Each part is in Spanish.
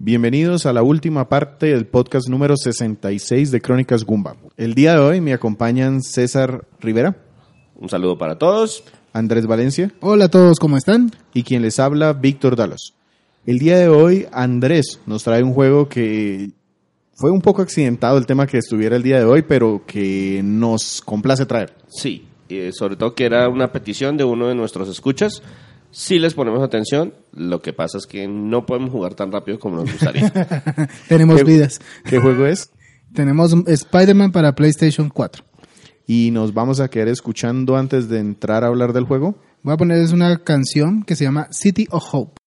Bienvenidos a la última parte del podcast número 66 de Crónicas Gumba. El día de hoy me acompañan César Rivera, Un saludo para todos. Andrés Valencia Hola a todos, ¿cómo están? y quien les habla, Víctor Dalos. El día de hoy Andrés nos trae un juego que fue un poco accidentado el tema que estuviera el día de hoy, pero que nos complace traer. Sí, eh, sobre todo que era una petición de uno de nuestros escuchas. Si les ponemos atención, lo que pasa es que no podemos jugar tan rápido como nos gustaría. Tenemos ¿Qué- vidas. ¿Qué juego es? Tenemos Spider-Man para PlayStation 4. Y nos vamos a quedar escuchando antes de entrar a hablar del juego. Voy a ponerles una canción que se llama City of Hope.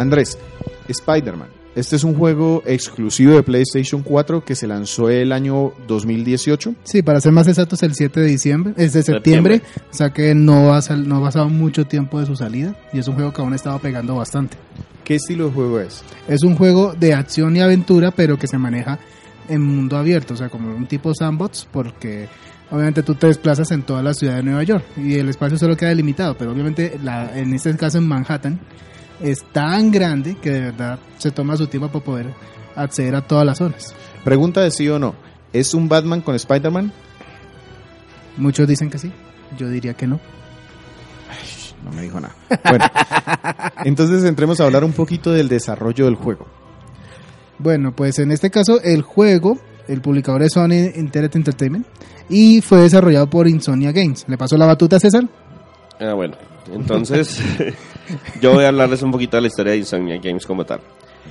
Andrés, Spider-Man. Este es un juego exclusivo de PlayStation 4 que se lanzó el año 2018. Sí, para ser más exactos, el 7 de diciembre, es de septiembre, Septiembre. o sea que no ha, sal- no ha pasado mucho tiempo de su salida y es un juego que aún estaba pegando bastante. ¿Qué estilo de juego es? Es un juego de acción y aventura, pero que se maneja en mundo abierto, o sea, como un tipo sandbox, porque obviamente tú te desplazas en toda la ciudad de Nueva York y el espacio solo queda delimitado, pero obviamente la, en este caso en Manhattan es tan grande que de verdad se toma su tiempo para poder acceder a todas las zonas. Pregunta de sí o no. ¿Es un Batman con Spider-Man? Muchos dicen que sí, yo diría que no. No me dijo nada. Bueno, entonces entremos a hablar un poquito del desarrollo del juego. Bueno, pues en este caso el juego, el publicador es Sony Internet Entertainment y fue desarrollado por Insomnia Games. ¿Le pasó la batuta a César? ah, bueno, entonces yo voy a hablarles un poquito de la historia de Insomnia Games como tal.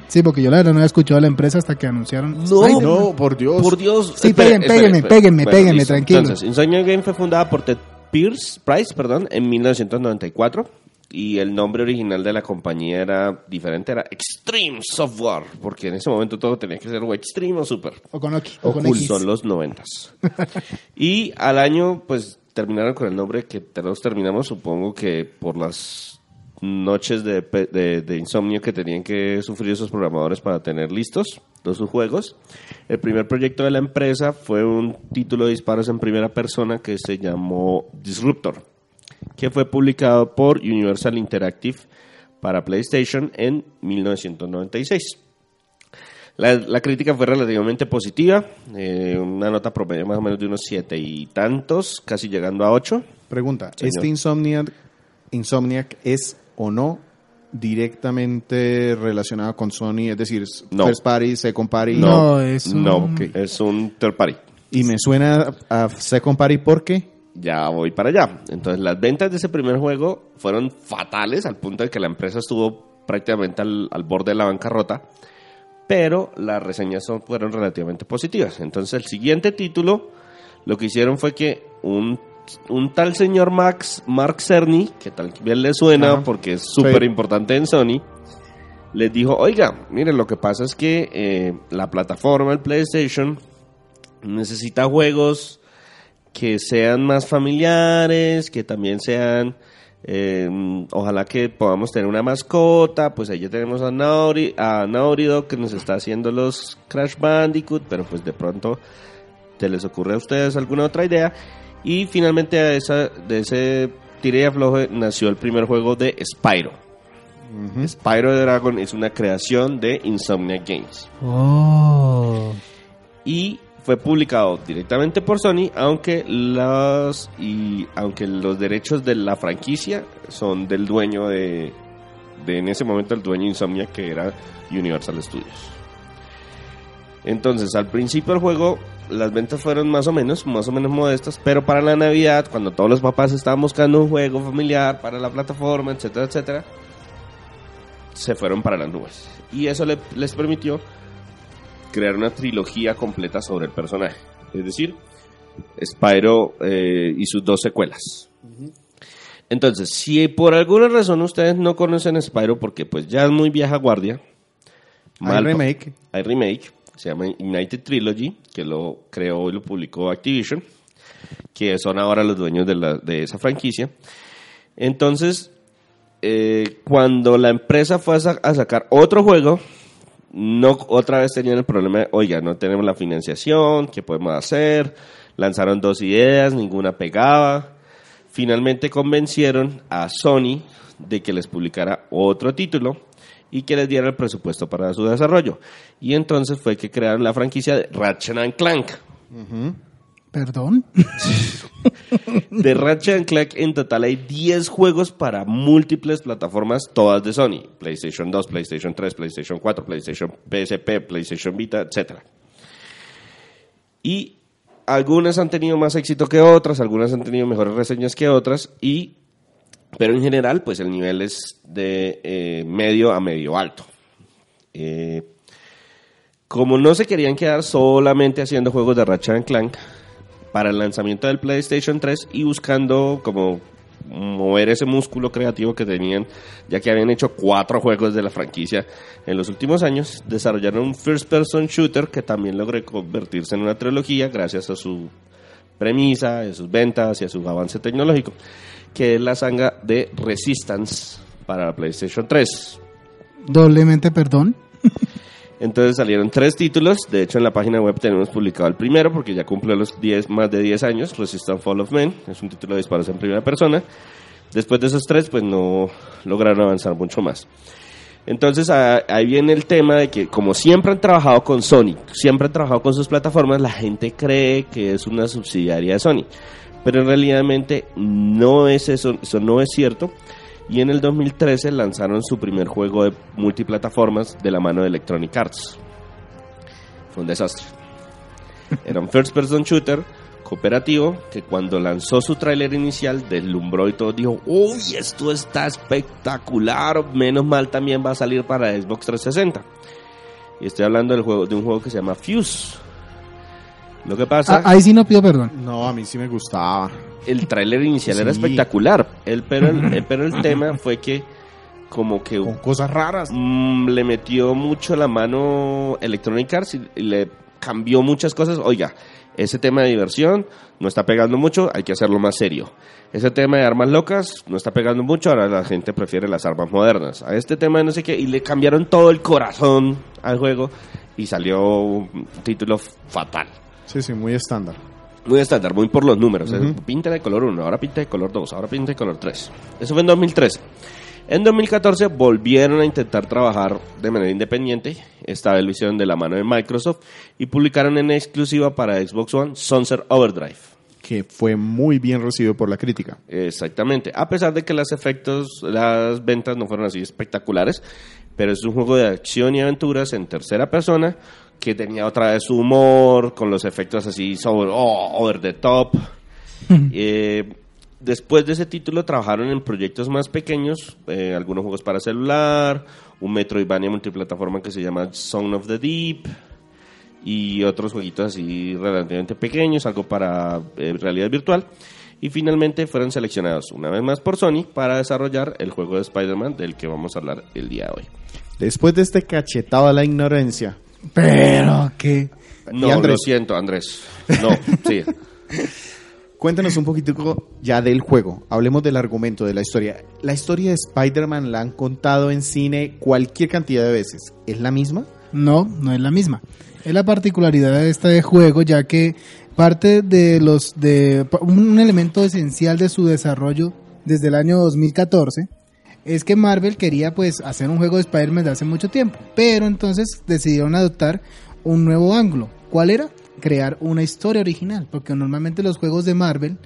Sí, porque yo la verdad no había escuchado a la empresa hasta que anunciaron. No, Spider-Man. No, por Dios. Por Dios. Sí, espere, peguen, espere, péguenme, espere. péguenme, péguenme, tranquilo. Entonces, Insomnia Games fue fundada por Ted Pierce, Price perdón, en 1994 y el nombre original de la compañía era diferente, era Extreme Software, porque en ese momento todo tenía que ser o Extreme o Super. O con, Oki- o con. X. Son los noventas. y al año, pues, terminaron con el nombre que todos terminamos, supongo que por las noches de, de- de insomnio que tenían que sufrir esos programadores para tener listos todos sus juegos. El primer proyecto de la empresa fue un título de disparos en primera persona que se llamó Disruptor, que fue publicado por Universal Interactive para PlayStation en 1996. La, la crítica fue relativamente positiva, eh, una nota promedio más o menos de unos siete y tantos, casi llegando a ocho. Pregunta, Señor. ¿este Insomniac, Insomniac es o no directamente relacionado con Sony? Es decir, No. First Party, Second Party. No, es un- no, es un third party. Y me suena a Second Party porque Ya voy para allá. Entonces, las ventas de ese primer juego fueron fatales al punto de que la empresa estuvo prácticamente al, al borde de la bancarrota, pero las reseñas son- fueron relativamente positivas. Entonces, el siguiente título, lo que hicieron fue que un, un tal señor Max, Mark Cerny, que tal vez le suena Ajá. porque es súper importante en Sony, les dijo, oiga, miren, lo que pasa es que eh, la plataforma, el PlayStation, necesita juegos que sean más familiares, que también sean, eh, ojalá que podamos tener una mascota, pues ahí ya tenemos a Naughty, a Naughty Dog que nos está haciendo los Crash Bandicoot, pero pues de pronto te les ocurre a ustedes alguna otra idea. Y finalmente a esa, de ese tire y afloje nació el primer juego de Spyro. Spyro the Dragon es una creación de Insomnia Games Oh. y fue publicado directamente por Sony, aunque los y aunque los derechos de la franquicia son del dueño de, de en ese momento el dueño de Insomnia que era Universal Studios. Entonces, al principio del juego, las ventas fueron más o menos, más o menos modestas, pero para la Navidad, cuando todos los papás estaban buscando un juego familiar para la plataforma, etcétera, etcétera, se fueron para las nubes. Y eso le- les permitió crear una trilogía completa sobre el personaje. Es decir, Spyro eh, y sus dos secuelas. Entonces, si por alguna razón ustedes no conocen Spyro, porque pues ya es muy vieja guardia, Hay remake. hay remake, se llama United Trilogy, que lo creó y lo publicó Activision, que son ahora los dueños de, la- de esa franquicia. Entonces, eh, cuando la empresa fue a, sa- a sacar otro juego, no otra vez tenían el problema de, oiga, no tenemos la financiación, ¿qué podemos hacer? Lanzaron dos ideas, ninguna pegaba. Finalmente convencieron a Sony de que les publicara otro título y que les diera el presupuesto para su desarrollo. Y entonces fue que crearon la franquicia de Ratchet and Clank. Perdón. De Ratchet and Clank en total hay 10 juegos para múltiples plataformas, todas de Sony. PlayStation 2, PlayStation 3, PlayStation 4, PlayStation PSP, PlayStation Vita, etc. Y algunas han tenido más éxito que otras, algunas han tenido mejores reseñas que otras, y, pero en general, pues el nivel es de eh, medio a medio alto. Eh, como no se querían quedar solamente haciendo juegos de Ratchet Clank, para el lanzamiento del PlayStation 3 y buscando como mover ese músculo creativo que tenían, ya que habían hecho cuatro juegos de la franquicia en los últimos años, desarrollaron un first person shooter que también logró convertirse en una trilogía gracias a su premisa, a sus ventas y a su avance tecnológico, que es la saga de Resistance para la PlayStation 3. Doblemente perdón. Entonces salieron tres títulos. De hecho, en la página web tenemos publicado el primero porque ya cumplió los 10, más de 10 años. Resistance Fall of Men. Es un título de disparos en primera persona. Después de esos tres, pues no lograron avanzar mucho más. Entonces ahí viene el tema de que como siempre han trabajado con Sony, siempre han trabajado con sus plataformas, la gente cree que es una subsidiaria de Sony. Pero en realidad no es eso, eso no es cierto. Y en el 2013 lanzaron su primer juego de multiplataformas de la mano de Electronic Arts. Fue un desastre. Era un first person shooter cooperativo que cuando lanzó su tráiler inicial deslumbró y todo dijo, uy, esto está espectacular, menos mal también va a salir para Xbox 360. Y estoy hablando del juego, de un juego que se llama Fuse. Lo que pasa, Ah, ahí sí no pido perdón. No, a mí sí me gustaba. el tráiler inicial era Sí. espectacular, el, pero, el, el- pero el tema fue que como que Con cosas raras. mm, le metió mucho la mano Electronic Arts y, y le cambió muchas cosas. Oiga, ese tema de diversión no está pegando mucho, hay que hacerlo más serio. Ese tema de armas locas no está pegando mucho, ahora la gente prefiere las armas modernas. A este tema de no sé qué, y le cambiaron todo el corazón al juego y salió un título fatal. Sí, sí, muy estándar. Muy estándar, muy por los números. ¿eh? Pinta de color 1, ahora pinta de color 2, ahora pinta de color 3. Eso fue en 2013. En 2014 volvieron a intentar trabajar de manera independiente. Esta vez lo hicieron de la mano de Microsoft y publicaron en exclusiva para Xbox One Sunset Overdrive. Que fue muy bien recibido por la crítica. Exactamente. A pesar de que los efectos, las ventas no fueron así espectaculares, pero es un juego de acción y aventuras en tercera persona que tenía otra vez su humor, con los efectos así sobre, oh, over the top. Eh, después de ese título trabajaron en proyectos más pequeños, eh, algunos juegos para celular, un Metroidvania multiplataforma que se llama Song of the Deep y otros jueguitos así relativamente pequeños, algo para eh, realidad virtual. Y finalmente fueron seleccionados una vez más por Sony para desarrollar el juego de Spider-Man del que vamos a hablar el día de hoy. Después de este cachetado a la ignorancia, Pero que... No, lo siento, Andrés. No, sí. cuéntanos un poquito ya del juego. Hablemos del argumento, de la historia. La historia de Spider-Man la han contado en cine cualquier cantidad de veces. ¿Es la misma? No, no es la misma. Es la particularidad de este juego, ya que parte de los de un elemento esencial de su desarrollo desde el año 2014 es que Marvel quería pues hacer un juego de Spider-Man de hace mucho tiempo, pero entonces decidieron adoptar un nuevo ángulo. ¿Cuál era? Crear una historia original, porque normalmente los juegos de Marvel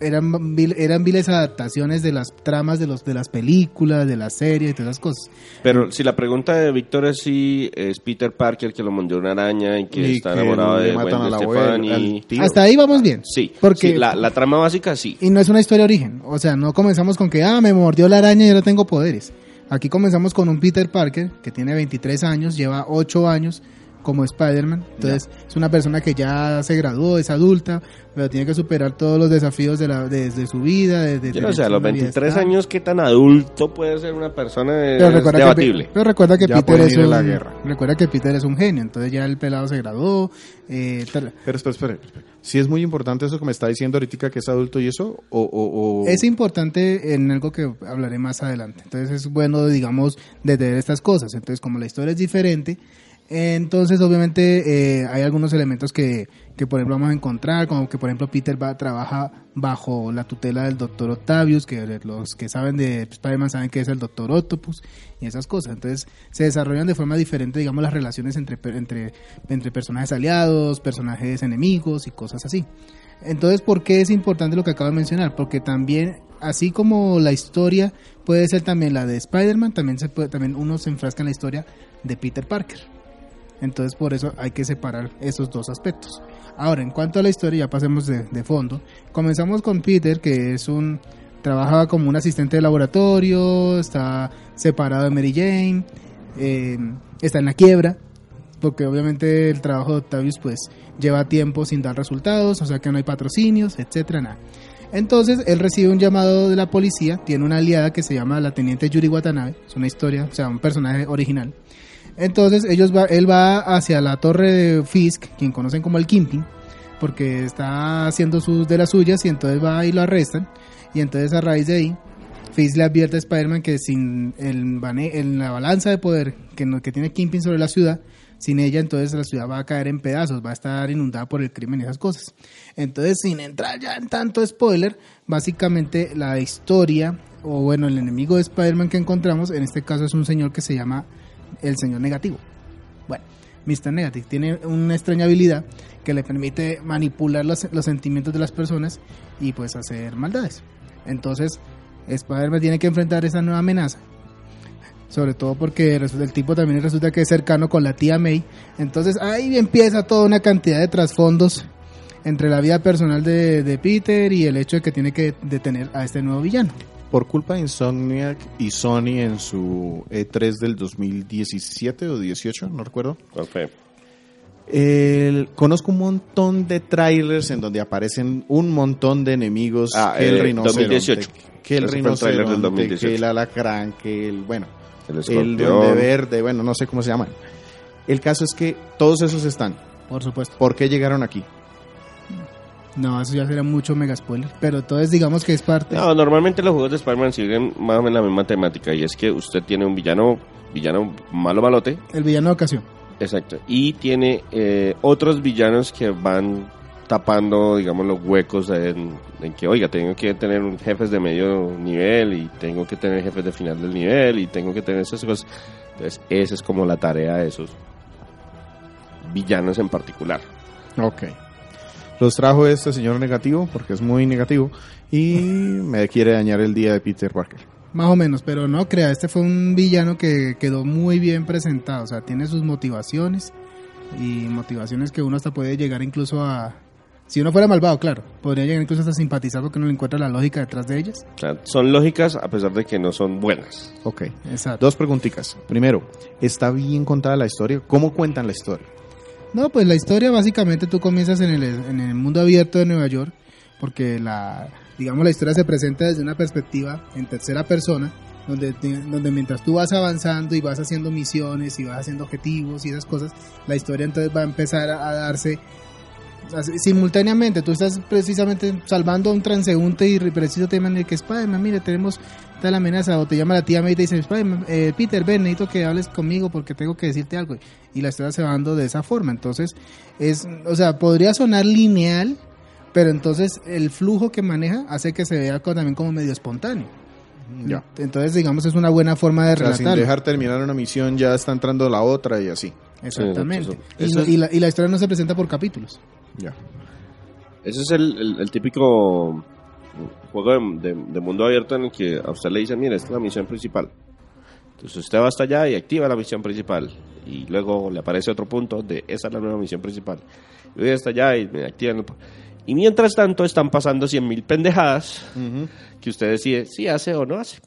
eran, vil- eran viles adaptaciones de las tramas de, los, de las películas, de las series y todas esas cosas. Pero si la pregunta de Víctor es si es Peter Parker que lo mordió una araña y que Y está que enamorado de matan Gwen Stefani. Hasta ahí vamos bien. Sí, Porque- sí, la, la trama básica sí. Y no es una historia de origen. O sea, no comenzamos con que, ah, me mordió la araña y ahora tengo poderes. Aquí comenzamos con un Peter Parker que tiene 23 años, lleva 8 años como Spider-Man. Entonces, es una persona que ya se graduó, es adulta, pero tiene que superar todos los desafíos de, la, de, de su vida. De, de Yo no sé, a los una vida 23 estable. años, ¿qué tan adulto puede ser una persona? Es Pero recuerda, que, debatible. pero recuerda que Ya Peter es un, la guerra. recuerda que Peter es un genio, entonces ya el pelado se graduó. Eh, tal. Pero espera, espera, espera. Si es muy importante eso que me está diciendo ahorita que es adulto y eso, o... o, o- Es importante en algo que hablaré más adelante. Entonces es bueno, digamos, detener estas cosas. Entonces, como la historia es diferente, entonces obviamente eh, hay algunos elementos que, que, por ejemplo, vamos a encontrar, como que, por ejemplo, Peter va, trabaja bajo la tutela del Doctor Octavius, que los que saben de Spider-Man saben que es el Doctor Octopus y esas cosas. Entonces se desarrollan de forma diferente, digamos, las relaciones entre, entre, entre personajes aliados, personajes enemigos y cosas así. Entonces, ¿por qué es importante lo que acabo de mencionar? Porque también, así como la historia puede ser también la de Spider-Man, también, se puede, también uno se enfrasca en la historia de Peter Parker. Entonces, por eso hay que separar esos dos aspectos. Ahora, en cuanto a la historia, ya pasemos de, fondo. Comenzamos con Peter, que es un trabaja como un asistente de laboratorio, está separado de Mary Jane, eh, está en la quiebra, porque obviamente el trabajo de Octavius pues lleva tiempo sin dar resultados, o sea que no hay patrocinios, etcétera, nada. Entonces él recibe un llamado de la policía, tiene una aliada que se llama la teniente Yuri Watanabe, es una historia, o sea, un personaje original. Entonces ellos va, él va hacia la torre de Fisk, quien conocen como el Kimping, porque está haciendo sus de las suyas y entonces va y lo arrestan. Y entonces a raíz de ahí, Fisk le advierte a Spider-Man que sin el, la balanza de poder que, que tiene Kimping sobre la ciudad, sin ella entonces la ciudad va a caer en pedazos, va a estar inundada por el crimen y esas cosas. Entonces, sin entrar ya en tanto spoiler, básicamente la historia, o bueno, el enemigo de Spider-Man que encontramos, en este caso es un señor que se llama el señor negativo. Bueno, Mr. Negative tiene una extraña habilidad que le permite manipular los, sentimientos de las personas y pues hacer maldades. Entonces, Spider-Man tiene que enfrentar esa nueva amenaza. Sobre todo porque el tipo también resulta que es cercano con la tía May. Entonces ahí empieza toda una cantidad de trasfondos entre la vida personal de, de Peter y el hecho de que tiene que detener a este nuevo villano. Por culpa de Insomniac y Sony en su E3 del 2017 o 18, no recuerdo. Perfecto. El- conozco un montón de trailers en donde aparecen un montón de enemigos. Ah, que el eh, rinoceronte, 2018. que el fue el del rinoceronte, 2018. que el alacrán, que el, bueno, El el duende verde, bueno, no sé cómo se llaman. El caso es que todos esos están. Por supuesto. ¿Por qué llegaron aquí? No, eso ya sería mucho mega spoiler. Pero entonces digamos que es parte. No, normalmente los juegos de Spider-Man siguen más o menos la misma temática y es que usted tiene un villano, villano malo malote, El villano de ocasión. exacto, y tiene eh, otros villanos que van tapando, digamos, los huecos en, en que, oiga, tengo que tener un jefes de medio nivel y tengo que tener jefes de final del nivel y tengo que tener esas cosas. Entonces, esa es como la tarea de esos villanos en particular. Ok. Los trajo este señor negativo, porque es muy negativo, y me quiere dañar el día de Peter Parker. Más o menos, pero no crea, este fue un villano que quedó muy bien presentado, o sea, tiene sus motivaciones y motivaciones que uno hasta puede llegar incluso a... Si uno fuera malvado, claro, podría llegar incluso hasta a simpatizar porque uno le encuentra la lógica detrás de ellas. Son lógicas a pesar de que no son buenas. Ok. Exacto. Dos preguntitas. Primero, ¿está bien contada la historia? ¿Cómo cuentan la historia? No, pues la historia básicamente tú comienzas en el, en el mundo abierto de Nueva York, porque la, digamos, la historia se presenta desde una perspectiva en tercera persona, donde, te- donde mientras tú vas avanzando y vas haciendo misiones y vas haciendo objetivos y esas cosas, la historia entonces va a empezar a, darse simultáneamente. Tú estás precisamente salvando a un transeúnte y preciso en el que Spider-Man, mire, tenemos tal amenaza, o te llama la tía May y te dice, eh, Peter, ven, necesito que hables conmigo porque tengo que decirte algo. Y la historia se va dando de esa forma. Entonces, es, o sea, podría sonar lineal, pero entonces el flujo que maneja hace que se vea también como medio espontáneo. Ya. Entonces, digamos, es una buena forma de O sea, sin dejar terminar una misión ya está entrando la otra y así. Exactamente. Eso y la, y la historia no se presenta por capítulos. Ya. Ese es el, el- el típico juego de, de- de mundo abierto en el que a usted le dicen, mire, esta es la misión principal. Entonces usted va hasta allá y activa la misión principal. Y luego le aparece otro punto de esa es la nueva misión principal. Y voy hasta allá y me activan. el- Y mientras tanto están pasando 100.000 pendejadas que usted decide si hace o no hace.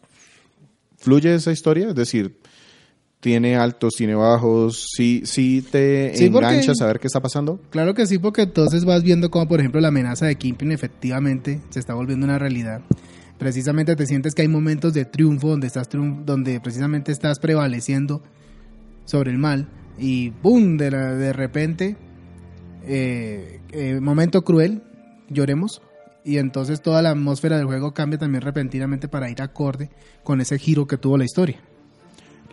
¿Fluye esa historia? Es decir, ¿tiene altos, tiene bajos? ¿Sí, sí te Sí, porque- enganchas a ver qué está pasando? Claro que sí, porque entonces vas viendo como por ejemplo la amenaza de Kingpin efectivamente se está volviendo una realidad. Precisamente te sientes que hay momentos de triunfo donde estás triun- donde precisamente estás prevaleciendo sobre el mal y ¡boom! de, la- de repente eh, eh, momento cruel, lloremos y entonces toda la atmósfera del juego cambia también repentinamente para ir acorde con ese giro que tuvo la historia.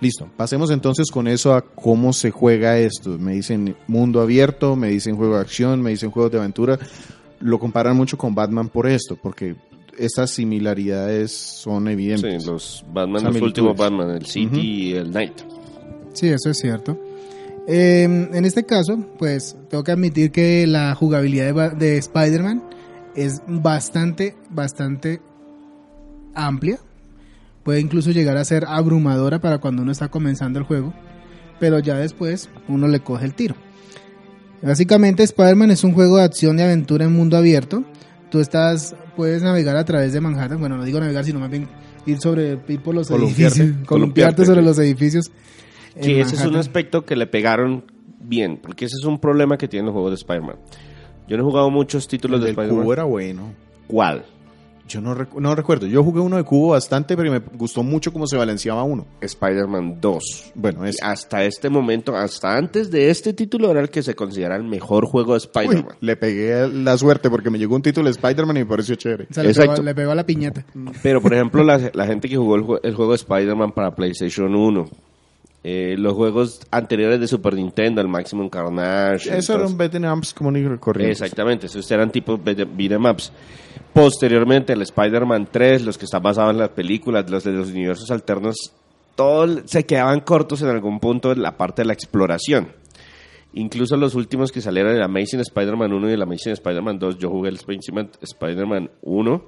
Listo, pasemos entonces con eso a cómo se juega esto. Me dicen mundo abierto, me dicen juego de acción, me dicen juegos de aventura. Lo comparan mucho con Batman por esto, porque estas similaridades son evidentes. Sí, los Batman, los últimos Batman, el City y el Night. Sí, eso es cierto. Eh, en este caso, pues tengo que admitir que la jugabilidad de, de Spider-Man es bastante, bastante amplia. Puede incluso llegar a ser abrumadora para cuando uno está comenzando el juego, pero ya después uno le coge el tiro. Básicamente Spider-Man es un juego de acción y aventura en mundo abierto. Tú estás, puedes navegar a través de Manhattan. Bueno, no digo navegar, sino más bien ir sobre, ir por los Columpiarte. edificios, columpiarte Columpiarte, sobre los edificios. Que ese es un aspecto que le pegaron bien, porque ese es un problema que tienen los juegos de Spider-Man. Yo no he jugado muchos títulos El de cubo Spider-Man. era bueno. ¿Cuál? Yo no, recu- no recuerdo. Yo jugué uno de cubo bastante, pero me gustó mucho cómo se balanceaba uno. Spider-Man 2. Bueno, es... hasta este momento, hasta antes de este título, era el que se considera el mejor juego de Spider-Man. le pegué la suerte porque me llegó un título de Spider-Man y me pareció chévere. O sea, le, pegó, Exacto. le pegó a la piñata. Pero, por ejemplo, la, la gente que jugó el, jue- el juego de Spider-Man para PlayStation 1, eh, los juegos anteriores de Super Nintendo, el Maximum Carnage. Eso era entonces- un beat'em ups común y corriente. Exactamente, esos eran tipos de beat'em ups. Posteriormente, el Spider-Man 3, los que están basados en las películas, los de los universos alternos, todos se quedaban cortos en algún punto en la parte de la exploración. Incluso los últimos que salieron, el Amazing Spider-Man 1 y el Amazing Spider-Man 2, yo jugué el Spider-Man 1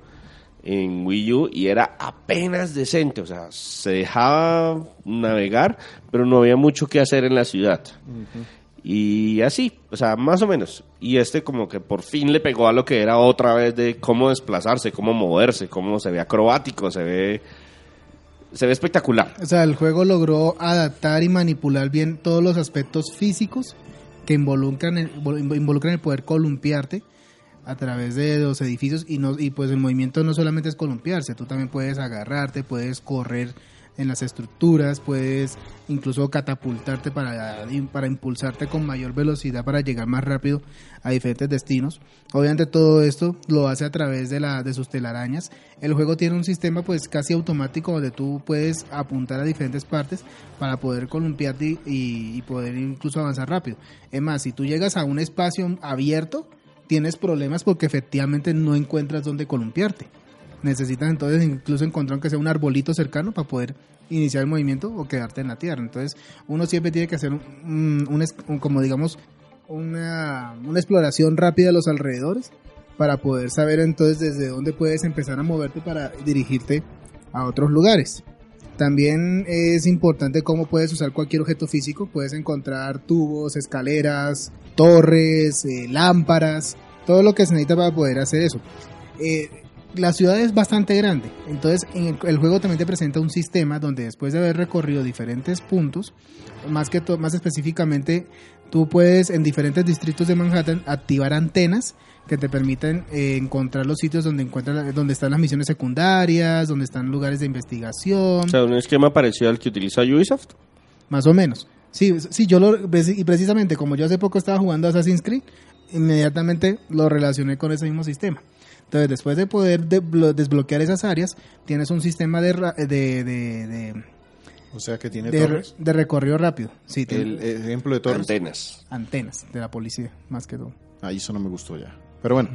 en Wii U y era apenas decente, o sea, se dejaba navegar, pero no había mucho que hacer en la ciudad. Y así, o sea, más o menos. Y este como que por fin le pegó a lo que era otra vez de cómo desplazarse, cómo moverse, cómo se ve acrobático, se ve se ve espectacular. O sea, el juego logró adaptar y manipular bien todos los aspectos físicos que involucran el, involucran el poder columpiarte a través de los edificios y no y pues el movimiento no solamente es columpiarse, tú también puedes agarrarte, puedes correr en las estructuras, puedes incluso catapultarte para, para impulsarte con mayor velocidad para llegar más rápido a diferentes destinos. Obviamente todo esto lo hace a través de, la, de sus telarañas. El juego tiene un sistema pues casi automático donde tú puedes apuntar a diferentes partes para poder columpiarte y, poder incluso avanzar rápido. Es más, si tú llegas a un espacio abierto, tienes problemas porque efectivamente no encuentras dónde columpiarte. Necesitas entonces incluso encontrar aunque sea un arbolito cercano para poder iniciar el movimiento o quedarte en la tierra. Entonces uno siempre tiene que hacer un- como digamos una, una exploración rápida de los alrededores para poder saber entonces desde dónde puedes empezar a moverte para dirigirte a otros lugares. También es importante cómo puedes usar cualquier objeto físico. Puedes encontrar tubos, escaleras, torres, eh, lámparas, todo lo que se necesita para poder hacer eso. Eh, la ciudad es bastante grande, entonces en el, el juego también te presenta un sistema donde después de haber recorrido diferentes puntos, más que más específicamente, tú puedes en diferentes distritos de Manhattan activar antenas que te permiten eh, encontrar los sitios donde encuentras donde están las misiones secundarias, donde están lugares de investigación. O sea, un esquema parecido al que utiliza Ubisoft. Más o menos. Sí, sí, yo lo, y precisamente como yo hace poco estaba jugando Assassin's Creed, inmediatamente lo relacioné con ese mismo sistema. Entonces, después de poder desbloquear esas áreas, tienes un sistema de, ra- de, de, de, O sea que tiene de- torres. de recorrido rápido. Sí, tiene El ejemplo de torres. Antenas. antenas de la policía, más que todo. Ahí eso no me gustó ya. Pero bueno,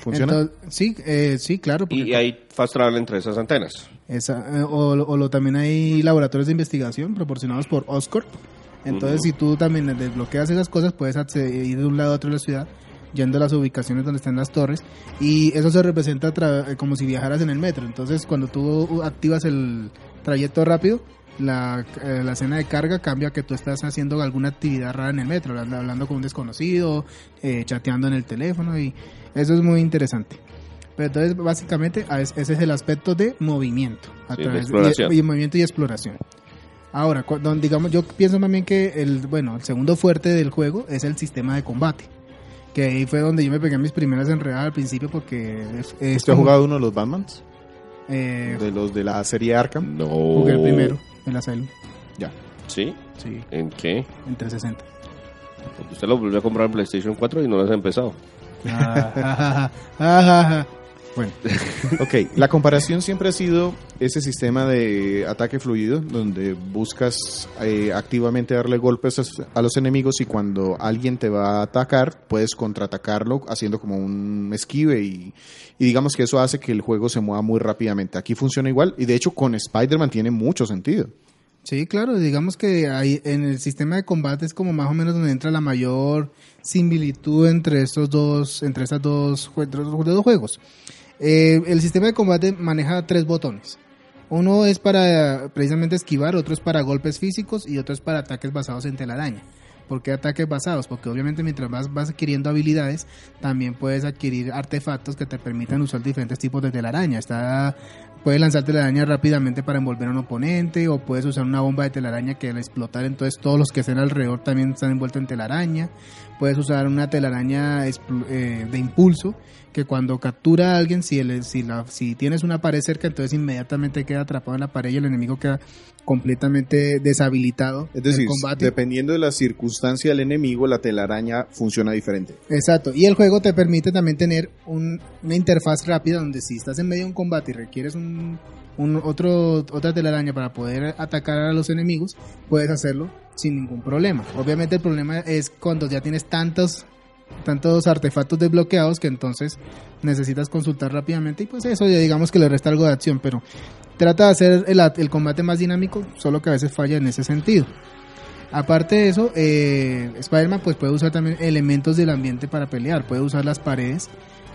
¿funciona? Entonces, sí, eh, sí, claro. porque Y hay fast travel entre esas antenas. Esa, eh, o, o lo- también hay laboratorios de investigación proporcionados por Oscorp. Entonces, si tú también desbloqueas esas cosas, puedes acceder, ir de un lado a otro de la ciudad yendo a las ubicaciones donde están las torres y eso se representa eh, como si viajaras en el metro. Entonces cuando tú activas el trayecto rápido, la, eh, la escena de carga cambia a que tú estás haciendo alguna actividad rara en el metro, hablando, con un desconocido, eh, chateando en el teléfono y eso es muy interesante. Pero entonces básicamente ese es el aspecto de movimiento, a Sí, de través y, y movimiento y exploración. Ahora, cu- don- digamos, yo pienso también que el, bueno, el segundo fuerte del juego es el sistema de combate. Que ahí fue donde yo me pegué mis primeras enredadas al principio porque es, es ¿Usted ha jugado uno de los Batmans? eh, De los de la serie Arkham. No. jugué el primero, el Asylum. Ya. ¿Sí? Sí, ¿En qué? en 360. Porque usted lo volvió a comprar en PlayStation 4 y no lo has empezado. Ah. Bueno, Ok, la comparación siempre ha sido ese sistema de ataque fluido, donde buscas eh, activamente darle golpes a, los enemigos y cuando alguien te va a atacar, puedes contraatacarlo haciendo como un esquive y, y digamos que eso hace que el juego se mueva muy rápidamente. Aquí funciona igual y de hecho con Spider-Man tiene mucho sentido. Sí, claro, digamos que ahí en el sistema de combate es como más o menos donde entra la mayor similitud entre estos dos, entre estas dos, entre los dos juegos. Eh, el sistema de combate maneja tres botones. Uno es para precisamente esquivar, otro es para golpes físicos y otro es para ataques basados en telaraña. ¿Por qué ataques basados? Porque obviamente mientras vas, vas adquiriendo habilidades, también puedes adquirir artefactos que te permitan usar diferentes tipos de telaraña. Está, puedes lanzar telaraña rápidamente para envolver a un oponente, o puedes usar una bomba de telaraña que al explotar, entonces todos los que estén alrededor también están envueltos en telaraña. Puedes usar una telaraña eh, de impulso, que cuando captura a alguien, si, el, si, la, si tienes una pared cerca, entonces inmediatamente queda atrapado en la pared y el enemigo queda completamente deshabilitado Es decir, combate. dependiendo de la circunstancia del enemigo, la telaraña funciona diferente. Exacto, y el juego te permite también tener un- una interfaz rápida donde si estás en medio de un combate y requieres un, un otro, otra telaraña para poder atacar a los enemigos, puedes hacerlo sin ningún problema. Obviamente el problema es cuando ya tienes tantos tantos artefactos desbloqueados que entonces necesitas consultar rápidamente y pues eso ya digamos que le resta algo de acción, pero trata de hacer el, el combate más dinámico, solo que a veces falla en ese sentido. Aparte de eso, eh, Spider-Man pues puede usar también elementos del ambiente para pelear, puede usar las paredes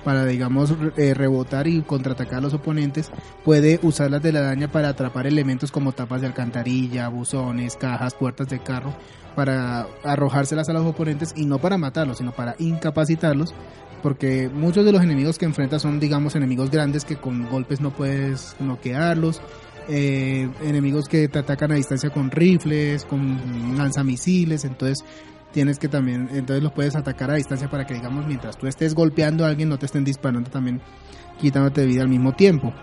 para digamos eh, rebotar y contraatacar a los oponentes, puede usar la telaraña para atrapar elementos como tapas de alcantarilla, buzones, cajas, puertas de carro, para arrojárselas a los oponentes y no para matarlos, sino para incapacitarlos, porque muchos de los enemigos que enfrentas son digamos enemigos grandes que con golpes no puedes noquearlos, eh, enemigos que te atacan a distancia con rifles, con lanzamisiles, entonces tienes que también, entonces los puedes atacar a distancia para que digamos mientras tú estés golpeando a alguien no te estén disparando también quitándote vida al mismo tiempo.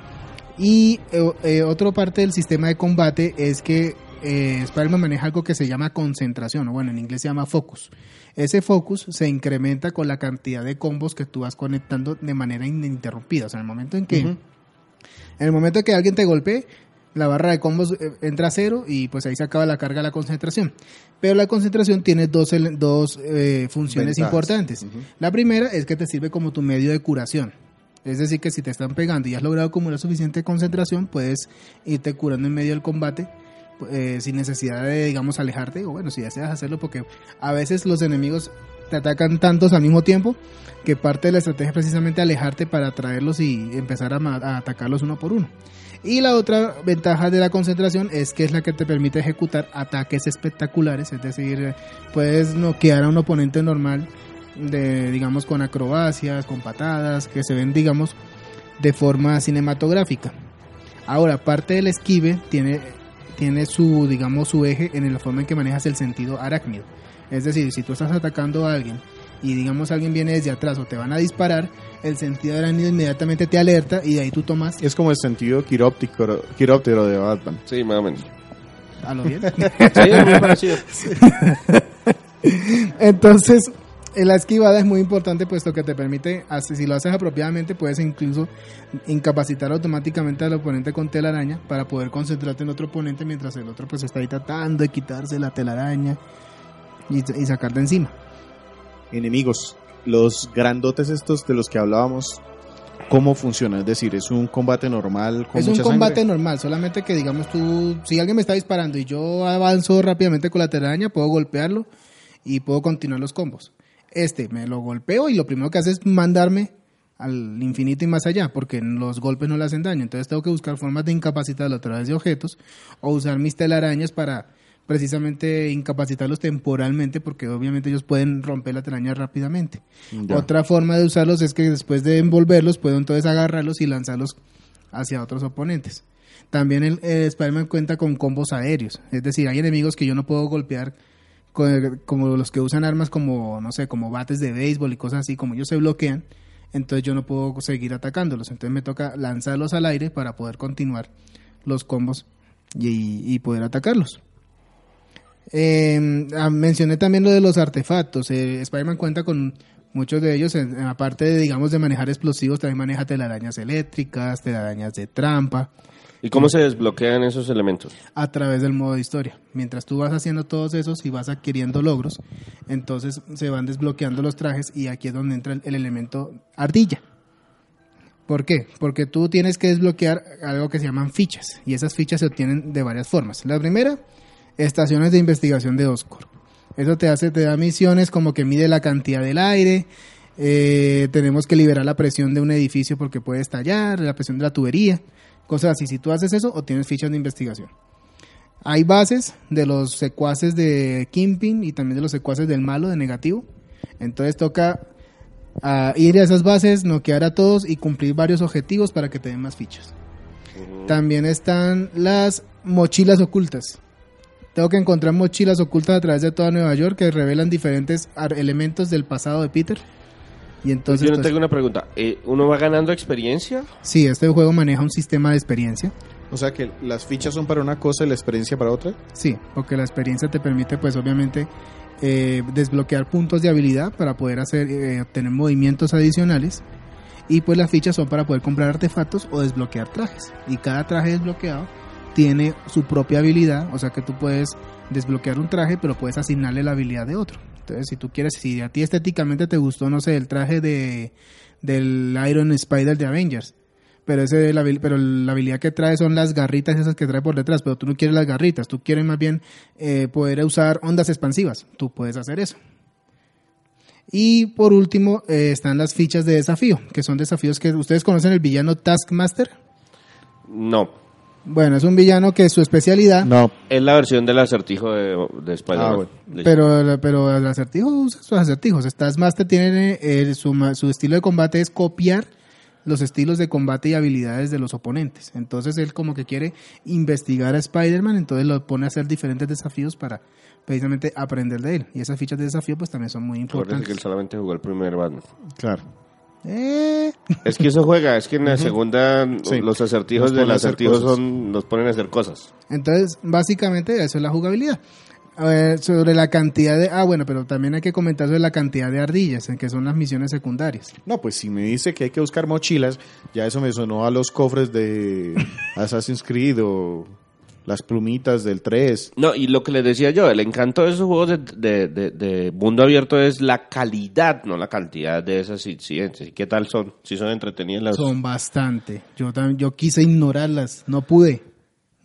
Y eh, eh, otra parte del sistema de combate es que eh, Spider-Man maneja algo que se llama concentración, o bueno, en inglés se llama focus. Ese focus se incrementa con la cantidad de combos que tú vas conectando de manera ininterrumpida. O sea, en el momento en que, en el momento en que alguien te golpee, la barra de combos eh, entra a cero y pues ahí se acaba la carga de la concentración. Pero la concentración tiene dos, dos eh, funciones Ventajas. importantes. La primera es que te sirve como tu medio de curación. Es decir, que si te están pegando y has logrado acumular suficiente concentración, puedes irte curando en medio del combate eh, sin necesidad de, digamos, alejarte. O bueno, si deseas hacerlo, porque a veces los enemigos te atacan tantos al mismo tiempo que parte de la estrategia es precisamente alejarte para atraerlos y empezar a atacarlos uno por uno. Y la otra ventaja de la concentración es que es la que te permite ejecutar ataques espectaculares, es decir, puedes noquear a un oponente normal de digamos con acrobacias, con patadas, que se ven digamos de forma cinematográfica. Ahora, parte del esquive tiene tiene su digamos su eje en la forma en que manejas el sentido arácnido. Es decir, si tú estás atacando a alguien y digamos alguien viene desde atrás o te van a disparar, el sentido arácnido inmediatamente te alerta y de ahí tú tomas Es como el sentido quiróptico, quiróptero de Batman. Sí, más o menos. a lo bien. Sí, es muy parecido. Entonces, la esquivada es muy importante puesto que te permite, si lo haces apropiadamente, puedes incluso incapacitar automáticamente al oponente con telaraña para poder concentrarte en otro oponente mientras el otro pues está ahí tratando de quitarse la telaraña y, y sacar de encima. Enemigos, los grandotes estos de los que hablábamos, ¿cómo funciona? Es decir, es un combate normal con es un combate sangre? normal, solamente que digamos tú, si alguien me está disparando y yo avanzo rápidamente con la telaraña, puedo golpearlo y puedo continuar los combos. este me lo golpeo y lo primero que hace es mandarme al infinito y más allá, porque los golpes no le hacen daño. Entonces tengo que buscar formas de incapacitarlo a través de objetos o usar mis telarañas para precisamente incapacitarlos temporalmente, porque obviamente ellos pueden romper la telaraña rápidamente. Ya. Otra forma de usarlos es que después de envolverlos, puedo entonces agarrarlos y lanzarlos hacia otros oponentes. También el, el Spider-Man cuenta con combos aéreos, es decir, hay enemigos que yo no puedo golpear con- como los que usan armas como, no sé, como bates de béisbol y cosas así, como ellos se bloquean, entonces yo no puedo seguir atacándolos, entonces me toca lanzarlos al aire para poder continuar los combos y, y poder atacarlos. Eh, ah, mencioné también lo de los artefactos. Eh, Spider-Man cuenta con muchos de ellos, en aparte de, digamos, de manejar explosivos, también maneja telarañas eléctricas, telarañas de trampa, ¿Y cómo se desbloquean esos elementos? a través del modo de historia. Mientras tú vas haciendo todos esos y vas adquiriendo logros, entonces se van desbloqueando los trajes y aquí es donde entra el, el elemento ardilla. ¿Por qué? Porque tú tienes que desbloquear algo que se llaman fichas y esas fichas se obtienen de varias formas. La primera, estaciones de investigación de Oscorp. Eso te hace, te da misiones como que mide la cantidad del aire, eh, tenemos que liberar la presión de un edificio porque puede estallar, la presión de la tubería, cosas así. Si tú haces eso, obtienes fichas de investigación. Hay bases de los secuaces de Kingpin y también de los secuaces del malo, de negativo. Entonces toca ah, ir a esas bases, noquear a todos y cumplir varios objetivos para que te den más fichas. También están las mochilas ocultas. Tengo que encontrar mochilas ocultas a través de toda Nueva York que revelan diferentes elementos del pasado de Peter. Y entonces, Yo no pues, tengo una pregunta. Eh, ¿Uno va ganando experiencia? sí, este juego maneja un sistema de experiencia. O sea que las fichas son para una cosa y la experiencia para otra. Sí, porque la experiencia te permite, pues obviamente, eh, desbloquear puntos de habilidad para poder hacer, eh, obtener movimientos adicionales. Y pues las fichas son para poder comprar artefactos o desbloquear trajes. Y cada traje desbloqueado tiene su propia habilidad, o sea que tú puedes desbloquear un traje, pero puedes asignarle la habilidad de otro. Entonces, si tú quieres, si a ti estéticamente te gustó, no sé, el traje de del Iron Spider de Avengers, pero ese la, pero la habilidad que trae son las garritas esas que trae por detrás, pero tú no quieres las garritas, tú quieres más bien eh, poder usar ondas expansivas, tú puedes hacer eso. Y por último eh, están las fichas de desafío, que son desafíos que ustedes conocen el villano Taskmaster. No. Bueno, es un villano que su especialidad, No. Es la versión del acertijo de, de Spider-Man. Ah, bueno. Pero, pero el acertijo usa sus acertijos. Taskmaster tiene eh, su, su estilo de combate es copiar los estilos de combate y habilidades de los oponentes. Entonces él como que quiere investigar a Spider-Man, entonces lo pone a hacer diferentes desafíos para precisamente aprender de él. Y esas fichas de desafío pues también son muy Acuérdese que importantes. él solamente jugó el primer Batman. Claro. Eh, Es que eso juega, es que en la segunda Sí. los acertijos Los del ponen a hacer acertijo cosas. son, los ponen a hacer cosas. Entonces, básicamente eso es la jugabilidad. Sobre la cantidad de... Ah, bueno, pero también hay que comentar sobre la cantidad de ardillas, en que son las misiones secundarias. No, pues si me dice que hay que buscar mochilas, ya eso me sonó a los cofres de Assassin's Creed o las plumitas del 3. No, y lo que les decía yo, el encanto de esos juegos de, de, de- de mundo abierto es la calidad, no la cantidad de esas incidencias. ¿Y qué tal son? Si son entretenidas las... Son bastante. Yo también, yo quise ignorarlas, no pude.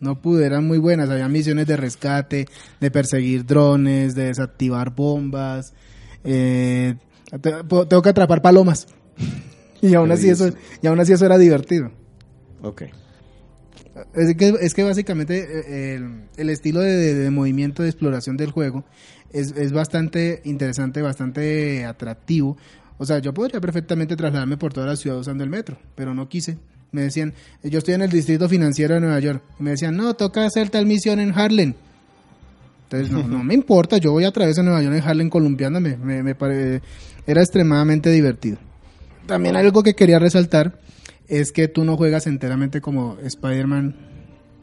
No pude, eran muy buenas. Había misiones de rescate, de perseguir drones, de desactivar bombas. Eh, tengo que atrapar palomas. y aún así eso, y aún así eso era divertido. Ok. Es que, es que básicamente eh, el, el estilo de, de- de movimiento de exploración del juego es, es bastante interesante, bastante atractivo. O sea, yo podría perfectamente trasladarme por toda la ciudad usando el metro, pero no quise. Me decían, yo estoy en el distrito financiero de Nueva York. Y me decían, no, toca hacer tal misión en Harlem. Entonces, no, no me importa, yo voy a través de Nueva York en Harlem columpiándome. Me, me pare- Era extremadamente divertido. También algo que quería resaltar es que tú no juegas enteramente como Spider-Man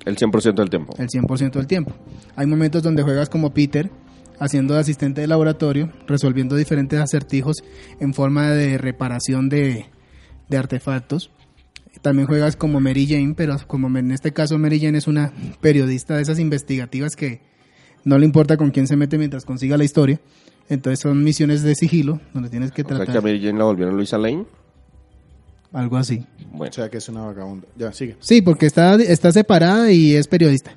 El 100% del tiempo. el 100% del tiempo. Hay momentos donde juegas como Peter, haciendo de asistente de laboratorio, resolviendo diferentes acertijos en forma de reparación de, de artefactos. También juegas como Mary Jane, pero como en este caso Mary Jane es una periodista de esas investigativas que no le importa con quién se mete mientras consiga la historia. Entonces son misiones de sigilo, donde tienes que O sea tratar que a Mary Jane la volvieron Luisa Lane. Algo así. O Bueno, sea que es una vagabunda. Ya, sigue. Sí, porque está, está separada y es periodista.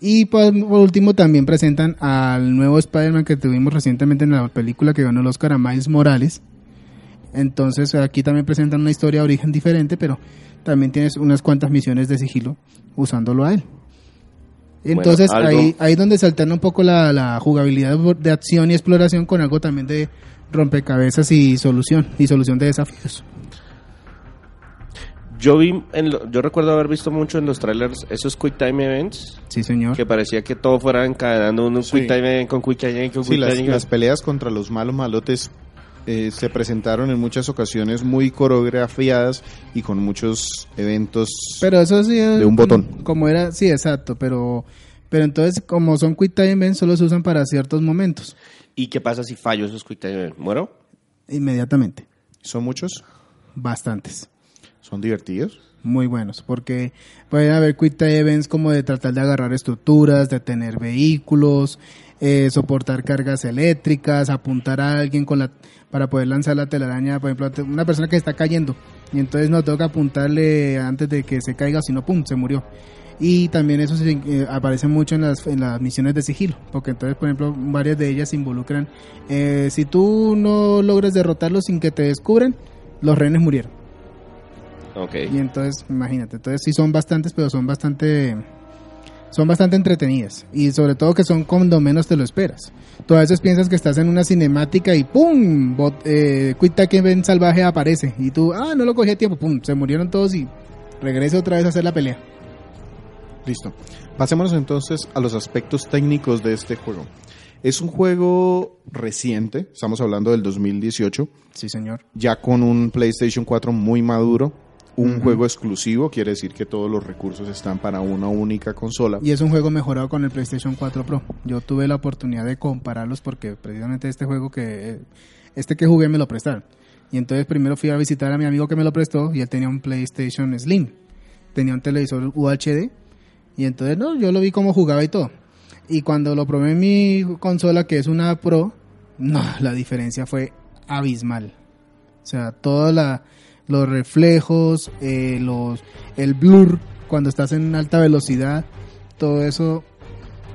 Y por, por último también presentan al nuevo Spider-Man que tuvimos recientemente en la película que ganó el Oscar a Miles Morales. Entonces aquí también presentan una historia de origen diferente, pero también tienes unas cuantas misiones de sigilo usándolo a él. Entonces algo- ahí, ahí es donde se alterna un poco la, la jugabilidad de acción y exploración con algo también de rompecabezas y solución, y solución de desafíos. Yo vi, en lo- yo recuerdo haber visto mucho en los trailers esos Quick Time Events, Sí, señor. que parecía que todo fuera encadenando un Sí. Quick Time Event con Quick Time Event con Sí, Quick las, Time las Event. peleas contra los malos malotes eh, se presentaron en muchas ocasiones muy coreografiadas y con muchos eventos. Pero eso sí es De un botón. Como era, sí, exacto, pero pero entonces como son quick time events solo se usan para ciertos momentos, ¿Y qué pasa si fallo esos Quick Time Event? ¿Muero? inmediatamente, ¿Son muchos? bastantes. ¿Son divertidos? Muy buenos, porque pueden haber quick events como de tratar de agarrar estructuras, de tener vehículos, eh, soportar cargas eléctricas, apuntar a alguien con la para poder lanzar la telaraña, por ejemplo, una persona que está cayendo y entonces no tengo que apuntarle antes de que se caiga, sino pum, se murió. Y también eso se, eh, aparece mucho en las, en las misiones de sigilo, porque entonces, por ejemplo, varias de ellas se involucran. eh, si tú no logras derrotarlos sin que te descubran, los rehenes murieron. Ok. Y entonces, imagínate, entonces sí son bastantes, pero son bastante son bastante entretenidas y sobre todo que son cuando menos te lo esperas. Tú a veces piensas que estás en una cinemática y ¡pum! Bot, eh, Time Event salvaje aparece y tú, ah, no lo cogí a tiempo, ¡pum! Se murieron todos y regresa otra vez a hacer la pelea. Listo. Pasémonos entonces a los aspectos técnicos de este juego. Es un juego reciente, estamos hablando del 2018, Sí, señor. ya con un PlayStation 4 muy maduro, un juego exclusivo, quiere decir que todos los recursos están para una única consola. Y es un juego mejorado con el PlayStation 4 Pro. Yo tuve la oportunidad de compararlos porque precisamente este juego que este que jugué me lo prestaron. Y entonces primero fui a visitar a mi amigo que me lo prestó y él tenía un PlayStation Slim. Tenía un televisor UHD y entonces no, yo lo vi cómo jugaba y todo. Y cuando lo probé en mi consola que es una Pro, no, la diferencia fue abismal. O sea, toda la los reflejos, eh, los el blur cuando estás en alta velocidad, todo eso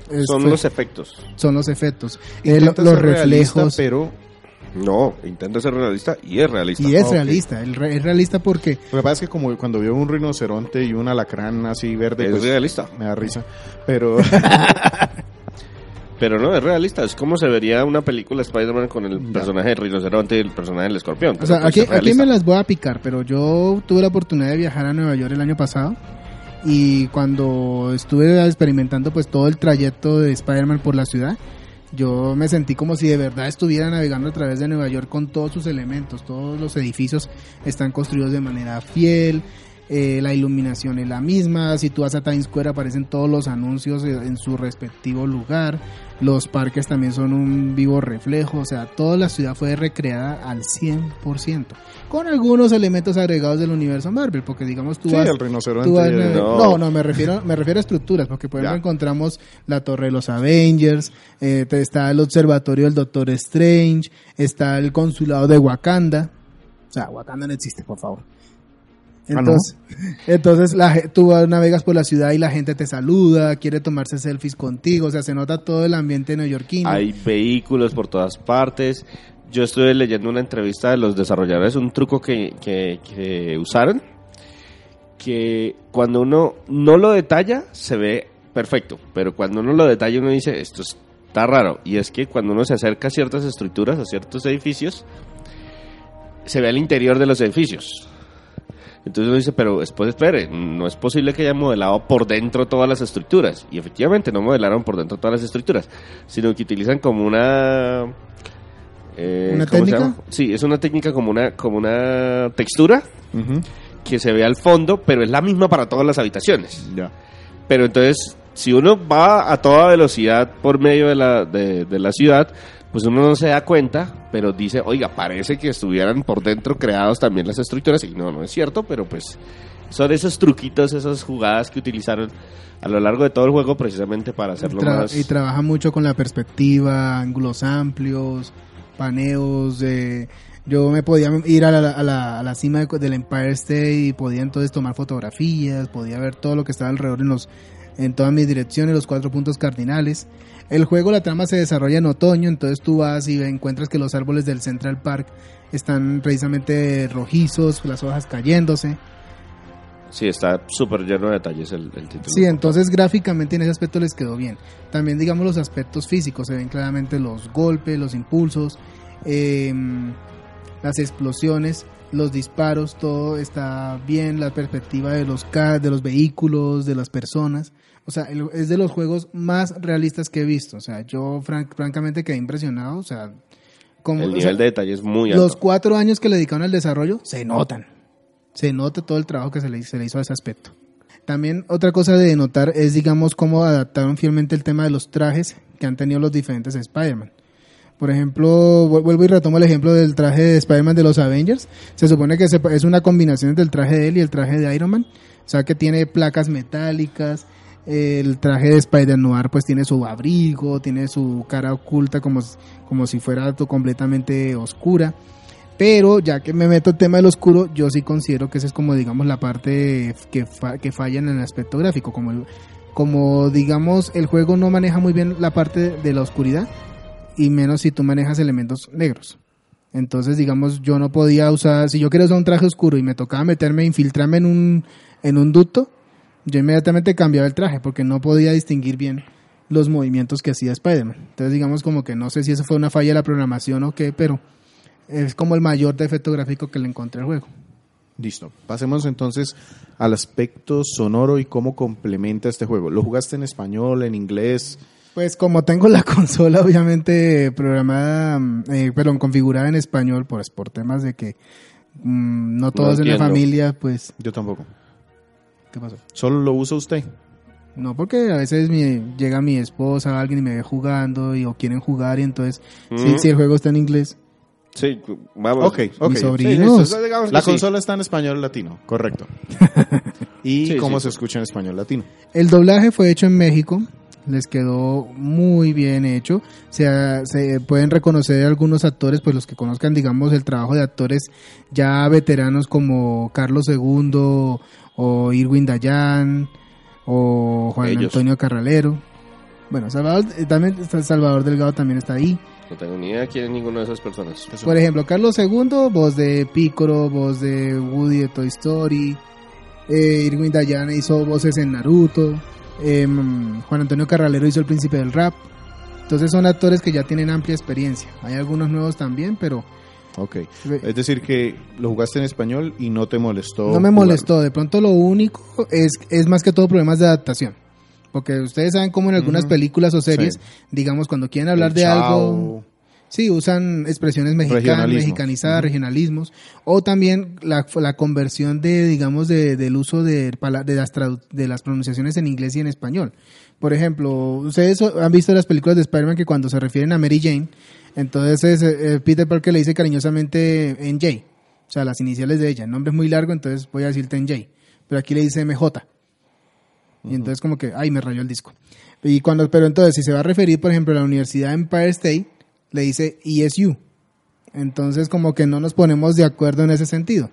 es- Son fue- los efectos. son los efectos. Eh, los ser realista, reflejos pero No, intenta ser realista y es realista. y es realista, el re- es realista porque lo que pasa es que como cuando veo un rinoceronte y un alacrán así verde, Es pues, realista. me da risa. Pero Pero no, es realista. Es como se vería una película de Spider-Man con el personaje del rinoceronte y el personaje del escorpión. O sea, pues aquí, aquí me las voy a picar, pero yo tuve la oportunidad de viajar a Nueva York el año pasado y cuando estuve experimentando pues todo el trayecto de Spider-Man por la ciudad, yo me sentí como si de verdad estuviera navegando a través de Nueva York con todos sus elementos, todos los edificios están construidos de manera fiel, eh, la iluminación es la misma, si tú vas a Times Square aparecen todos los anuncios eh, en su respectivo lugar, los parques también son un vivo reflejo, o sea, toda la ciudad fue recreada al 100%, con algunos elementos agregados del universo Marvel, porque digamos tú sí, vas... el rinoceronte. tú vas- no. no, no, me refiero, me refiero a estructuras, porque por ejemplo Ya. encontramos la torre de los Avengers, eh, está el observatorio del Doctor Strange, está el consulado de Wakanda, o sea, Wakanda no existe, por favor. Ah, ¿no? Entonces, entonces la, tú navegas por la ciudad y la gente te saluda, quiere tomarse selfies contigo, o sea, se nota todo el ambiente neoyorquino. Hay vehículos por todas partes. Yo estuve leyendo una entrevista de los desarrolladores, un truco que, que, que usaron, que cuando uno no lo detalla se ve perfecto, pero cuando uno lo detalla uno dice, esto está raro. Y es que cuando uno se acerca a ciertas estructuras, a ciertos edificios, se ve el interior de los edificios. Entonces uno dice, pero después espere, no es posible que hayan modelado por dentro todas las estructuras. Y efectivamente no modelaron por dentro todas las estructuras, sino que utilizan como una... eh, ¿Una ¿cómo se técnica? llama? Sí, es una técnica como una, como una textura que se ve al fondo, pero es la misma para todas las habitaciones. ya. Pero entonces, si uno va a toda velocidad por medio de la, de, de la ciudad, pues uno no se da cuenta, pero dice, oiga, parece que estuvieran por dentro creados también las estructuras. Y no, no es cierto, pero pues son esos truquitos, esas jugadas que utilizaron a lo largo de todo el juego precisamente para hacerlo Tra- más... Y trabaja mucho con la perspectiva, ángulos amplios, paneos. de yo me podía ir a la, a la, a la cima de- del Empire State y podía entonces tomar fotografías, podía ver todo lo que estaba alrededor en los en todas mis direcciones, los cuatro puntos cardinales. El juego, la trama se desarrolla en otoño, entonces tú vas y encuentras que los árboles del Central Park están precisamente rojizos, las hojas cayéndose. Sí, está súper lleno de detalles el, el título. Sí, entonces gráficamente en ese aspecto les quedó bien. También digamos los aspectos físicos, se ven claramente los golpes, los impulsos, eh, las explosiones, los disparos, todo está bien, la perspectiva de los de los vehículos, de las personas. O sea, es de los juegos más realistas que he visto. O sea, yo fran- francamente quedé impresionado. O sea, como, El o nivel sea, de detalle es muy alto. los cuatro años que le dedicaron al desarrollo se notan. Se nota todo el trabajo que se le, se le hizo a ese aspecto. También otra cosa de notar es, digamos, cómo adaptaron fielmente el tema de los trajes que han tenido los diferentes Spider-Man. Por ejemplo, vu- vuelvo y retomo el ejemplo del traje de Spider-Man de los Avengers. Se supone que es una combinación entre el traje de él y el traje de Iron Man. O sea, que tiene placas metálicas. El traje de Spider-Noir pues tiene su abrigo, tiene su cara oculta como, como si fuera completamente oscura. Pero ya que me meto el tema del oscuro, yo sí considero que esa es como digamos la parte que, que falla en el aspecto gráfico. Como, el- como digamos el juego no maneja muy bien la parte de la oscuridad y menos si tú manejas elementos negros. Entonces, digamos, yo no podía usar, si yo quería usar un traje oscuro y me tocaba meterme, infiltrarme en un, en un ducto, yo inmediatamente cambiaba el traje porque no podía distinguir bien los movimientos que hacía Spider-Man. Entonces, digamos como que no sé si eso fue una falla de la programación o qué, pero es como el mayor defecto gráfico que le encontré al juego. Listo. Pasemos entonces al aspecto sonoro y cómo complementa este juego. ¿Lo jugaste en español, en inglés? Pues como tengo la consola obviamente programada, eh, perdón, configurada en español, pues por temas de que mm, no todos en la familia, pues, Yo tampoco. ¿Qué pasó? ¿Solo lo usa usted? No, porque a veces mi- llega mi esposa, alguien y me ve jugando y o quieren jugar y entonces, si, Ujú. si el juego está en inglés, Sí, vamos. Ok, ok. mis Sí, sobrinos, eso, La sí. consola está en español latino, correcto. ¿Y Sí, cómo sí. se escucha en español latino? El doblaje fue hecho en México, les quedó muy bien hecho. Se, se pueden reconocer algunos actores, pues los que conozcan, digamos, el trabajo de actores ya veteranos como Carlos II o Irwin Dayan o Juan Ellos. Antonio Carralero. Bueno, Salvador, eh, también está Salvador Delgado también está ahí. No tengo ni idea quién es ninguna de esas personas. Por ejemplo, Carlos II, voz de Piccolo, voz de Woody de Toy Story. Eh, Irwin Dayan hizo voces en Naruto. em, Juan Antonio Carralero hizo el príncipe del rap. Entonces son actores que ya tienen amplia experiencia. Hay algunos nuevos también, pero Ok. Es decir, que lo jugaste en español y no te molestó. no me jugarlo. molestó. De pronto lo único es, es más que todo problemas de adaptación. Porque ustedes saben cómo en algunas películas o series, Sí. digamos, cuando quieren hablar El de algo. Sí, usan expresiones mexicanas, mexicanizadas, regionalismos, o también la, la conversión de, digamos, de, del uso de, de, las de las pronunciaciones en inglés y en español. Por ejemplo, ustedes han visto las películas de Spider-Man que cuando se refieren a Mary Jane, entonces eh, Peter Parker le dice cariñosamente NJ, o sea, las iniciales de ella. El nombre es muy largo, entonces voy a decirte NJ, pero aquí le dice MJ. Y entonces como que, ay, me rayó el disco. Y cuando, pero entonces, si se va a referir, por ejemplo, a la Universidad Empire State, le dice ESU. Entonces, como que no nos ponemos de acuerdo en ese sentido.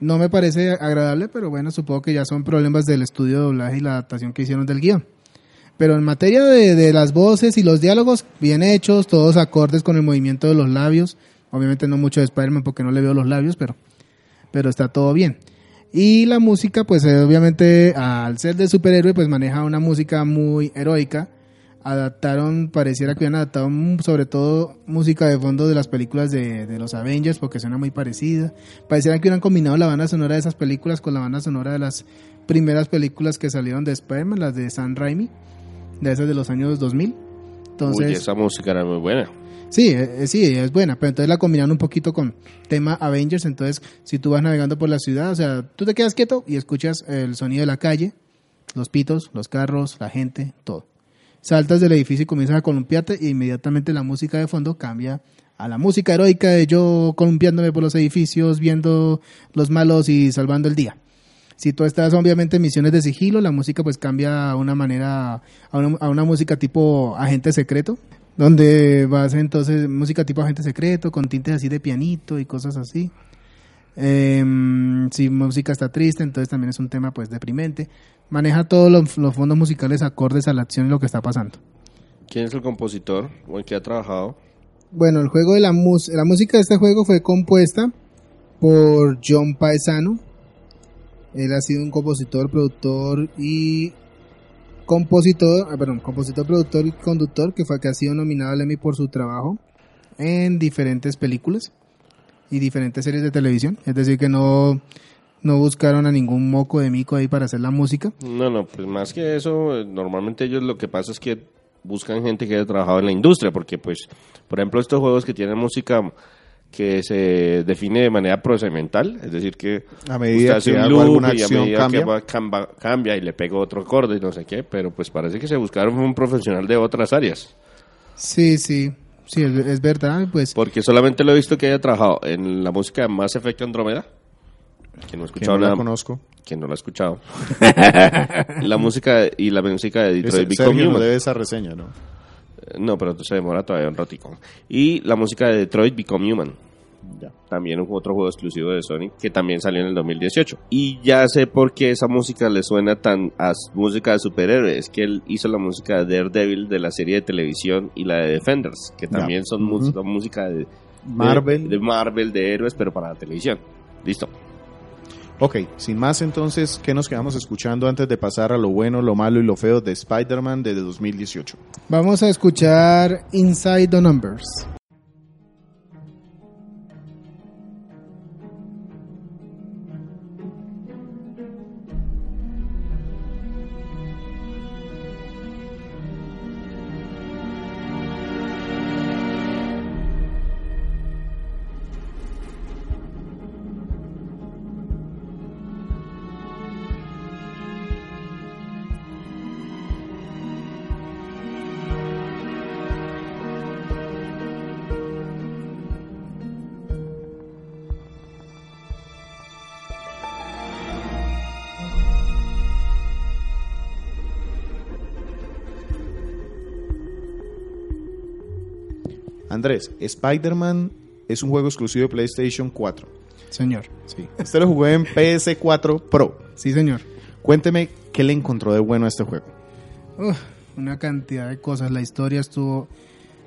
No me parece agradable, pero bueno, supongo que ya son problemas del estudio de doblaje y la adaptación que hicieron del guion. Pero en materia de, de las voces y los diálogos, bien hechos, todos acordes con el movimiento de los labios. Obviamente no mucho de Spider-Man porque no le veo los labios, pero, pero está todo bien. Y la música, pues eh, obviamente al ser de superhéroe, pues maneja una música muy heroica. Adaptaron, pareciera que hubieran adaptado mm, sobre todo música de fondo de las películas de, de los Avengers, porque suena muy parecida. Pareciera que hubieran combinado la banda sonora de esas películas con la banda sonora de las primeras películas que salieron de Spider-Man, las de Sam Raimi, de esas de los años 2000. Entonces, Uy, esa música era muy buena. Sí, eh, eh, sí, es buena, pero entonces la combinaron un poquito con tema Avengers, entonces si tú vas navegando por la ciudad, o sea, tú te quedas quieto y escuchas el sonido de la calle, los pitos, los carros, la gente, todo. Saltas del edificio y comienzas a columpiarte e inmediatamente la música de fondo cambia a la música heroica de yo columpiándome por los edificios, viendo los malos y salvando el día. Si tú estás obviamente en misiones de sigilo, la música pues cambia a una manera, a una, a una música tipo agente secreto, donde vas entonces música tipo agente secreto, con tintes así de pianito y cosas así. Em, si música está triste, entonces también es un tema pues deprimente. Maneja todos los, los fondos musicales acordes a la acción y lo que está pasando. ¿Quién es el compositor o en qué ha trabajado? Bueno, el juego de la, mus- la música de este juego fue compuesta por John Paesano. Él ha sido un compositor, productor y compositor, ah, perdón, compositor, productor y conductor que fue que ha sido nominado al Emmy por su trabajo en diferentes películas y diferentes series de televisión. Es decir, que no, no buscaron a ningún moco de mico ahí para hacer la música. No, no, pues más que eso, eh, normalmente ellos lo que pasa es que buscan gente que haya trabajado en la industria, porque pues, por ejemplo, estos juegos que tienen música que se define de manera procedimental, es decir que A medida usted hace que un hago loop alguna y a acción medida cambia. que va- camba- cambia y le pego otro acorde y no sé qué, pero pues parece que se buscaron un profesional de otras áreas, Sí, sí, sí, es, es verdad, pues porque solamente lo he visto que haya trabajado en la música de Mass Effect Andromeda, que no he Que escuchado no la nada, conozco. que no lo he escuchado, la música y la música de Detroit Become Sergio no Human. debe esa reseña, ¿no? No, pero se demora todavía un ratico. Y la música de Detroit Become Human. Ya. También un otro juego exclusivo de Sony que también salió en el 2018. Y ya sé por qué esa música le suena tan a música de superhéroes. Que él hizo la música de Daredevil de la serie de televisión y la de Defenders, que Ya. también son son música de, de- Marvel. De, Marvel, de héroes, pero para la televisión. Listo. Ok, sin más entonces, ¿qué nos quedamos escuchando antes de pasar a lo bueno, lo malo y lo feo de Spider-Man desde 2018? Vamos a escuchar Inside the Numbers. Andrés, Spider-Man es un juego exclusivo de PlayStation 4. Señor. Sí. Usted lo jugó en PS4 Pro. Sí, señor. Cuénteme qué le encontró de bueno a este juego. Uf, una cantidad de cosas. La historia estuvo.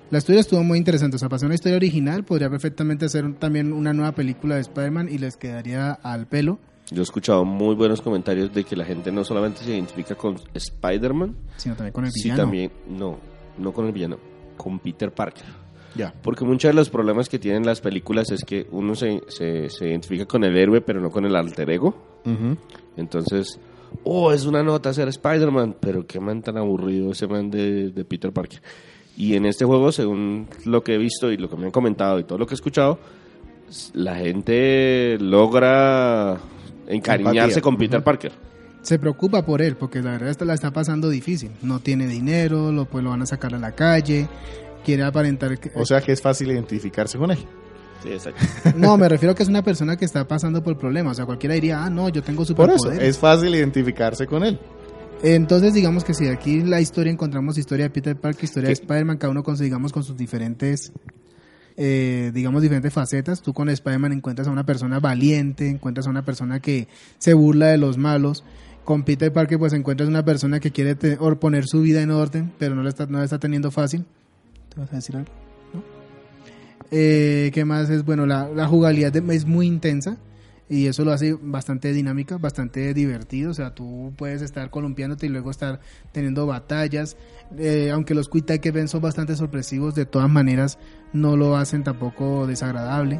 La historia estuvo muy interesante. O sea, ser una historia original, podría perfectamente ser un- también una nueva película de Spider-Man y les quedaría al pelo. Yo he escuchado muy buenos comentarios de que la gente no solamente se identifica con Spider-Man, Sino también con el sí villano. también, no, no con el villano, con Peter Parker. Ya. Porque muchos de los problemas que tienen las películas es que uno se, se, se identifica con el héroe, pero no con el alter ego. Ujú. Entonces, oh, es una nota ser Spider-Man, pero qué man tan aburrido ese man de, de Peter Parker. Y en este juego, según lo que he visto y lo que me han comentado y todo lo que he escuchado, la gente logra encariñarse Empatía. con Peter Ujú. Parker. Se preocupa por él, porque la verdad esta la está pasando difícil. No tiene dinero, lo, pues lo van a sacar a la calle. Quiere aparentar que... O sea que es fácil identificarse con él. Sí, exacto. No, me refiero a que es una persona que está pasando por problemas. O sea, cualquiera diría, ah, no, yo tengo Por eso, superpoderes. es fácil identificarse con él. Entonces, digamos que si aquí en la historia encontramos historia de Peter Parker, historia de. Spider-Man, cada uno con, digamos, con sus diferentes, eh, digamos, diferentes facetas. Tú con Spider-Man encuentras a una persona valiente, encuentras a una persona que se burla de los malos. Con Peter Parker, pues encuentras una persona que quiere poner su vida en orden, pero no la está, no la está teniendo fácil. ¿Te vas a decir algo? ¿No? Eh, ¿Qué más es? Bueno, la, la jugabilidad de- es muy intensa y eso lo hace bastante dinámica, bastante divertido. O sea, tú puedes estar columpiándote y luego estar teniendo batallas. Eh, aunque los quick time ven son bastante sorpresivos, de todas maneras no lo hacen tampoco desagradable.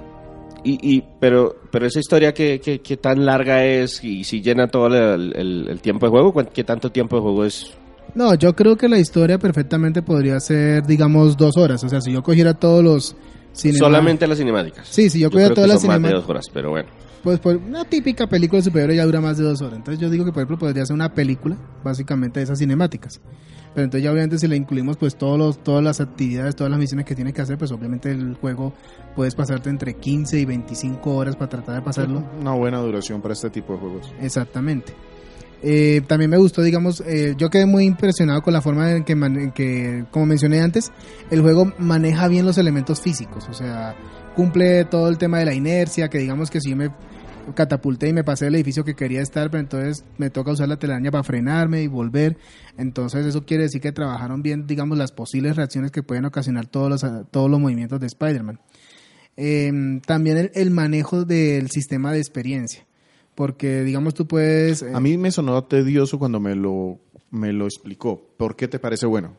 Y, y, pero, pero esa historia que, que, que tan larga es y si llena todo el, el- el tiempo de juego, ¿cuán- ¿qué tanto tiempo de juego es? No, yo creo que la historia perfectamente podría ser, digamos, dos horas. O sea, si yo cogiera todos los cinema- Solamente las cinemáticas. Sí, si yo creo cogiera que todas las son más de cinemáticas. dos horas, pero bueno. Pues, pues una típica película de superhéroe ya dura más de dos horas. Entonces yo digo que por ejemplo podría ser una película básicamente de esas cinemáticas. Pero entonces ya obviamente si le incluimos pues todos los, todas las actividades, todas las misiones que tiene que hacer, pues obviamente el juego puedes pasarte entre 15 y 25 horas para tratar de pasarlo. Una buena duración para este tipo de juegos. Exactamente. Eh, también me gustó, digamos, eh, yo quedé muy impresionado con la forma en que, como mencioné antes, el juego maneja bien los elementos físicos, o sea, cumple todo el tema de la inercia, que digamos que si me catapulté y me pasé del edificio que quería estar, pero entonces me toca usar la telaraña para frenarme y volver, entonces eso quiere decir que trabajaron bien, digamos, las posibles reacciones que pueden ocasionar todos los, todos los movimientos de Spider-Man. Eh, también el, el manejo del sistema de experiencia. Porque, digamos, tú puedes... eh, A mí me sonó tedioso cuando me lo, me lo explicó. ¿Por qué te parece bueno?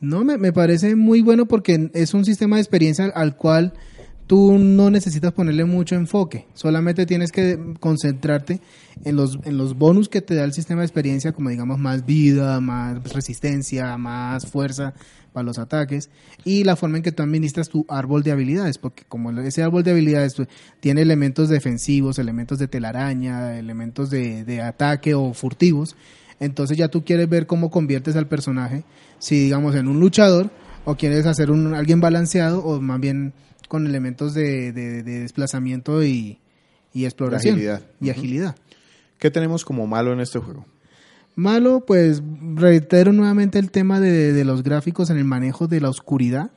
No, me, me parece muy bueno porque es un sistema de experiencia al, al cual tú no necesitas ponerle mucho enfoque. Solamente tienes que concentrarte en los, en los bonus que te da el sistema de experiencia, como digamos más vida, más resistencia, más fuerza para los ataques y la forma en que tú administras tu árbol de habilidades, porque como ese árbol de habilidades tiene elementos defensivos, elementos de telaraña, elementos de, de ataque o furtivos, entonces ya tú quieres ver cómo conviertes al personaje, si digamos en un luchador, o quieres hacer un alguien balanceado, o más bien con elementos de, de- de desplazamiento y, y exploración. agilidad. Y agilidad. ¿Qué tenemos como malo en este juego? Malo, pues reitero nuevamente el tema de, de los gráficos en el manejo de la oscuridad.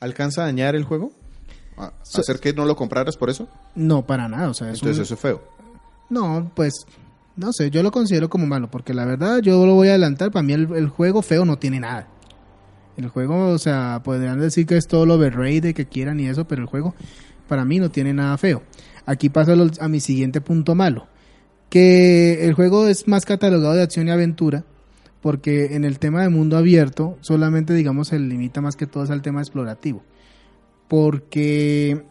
¿Alcanza a dañar el juego? ¿A So- ¿Hacer que no lo compraras por eso? No, para nada. O sea, es Entonces un- eso es feo. No, pues no sé, yo lo considero como malo, porque la verdad yo lo voy a adelantar, para mí el, el juego feo no tiene nada. El juego, o sea, podrían decir que es todo lo overrated que quieran y eso, pero el juego para mí no tiene nada feo. Aquí paso a mi siguiente punto malo, que el juego es más catalogado de acción y aventura, porque en el tema de mundo abierto solamente digamos se limita más que todo al tema explorativo, porque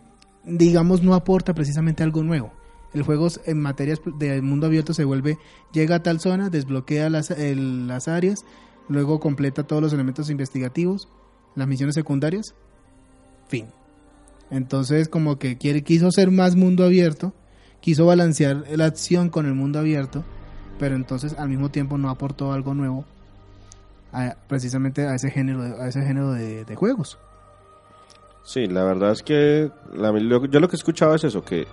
digamos no aporta precisamente algo nuevo. El juego en materia de mundo abierto se vuelve, llega a tal zona, desbloquea las, el- las áreas, luego completa todos los elementos investigativos, las misiones secundarias, fin. Entonces como que quiere, quiso ser más mundo abierto, quiso balancear la acción con el mundo abierto, pero entonces al mismo tiempo no aportó algo nuevo a- precisamente a ese género, a ese género de, juegos. Sí, la verdad es que yo lo que he escuchado es eso, que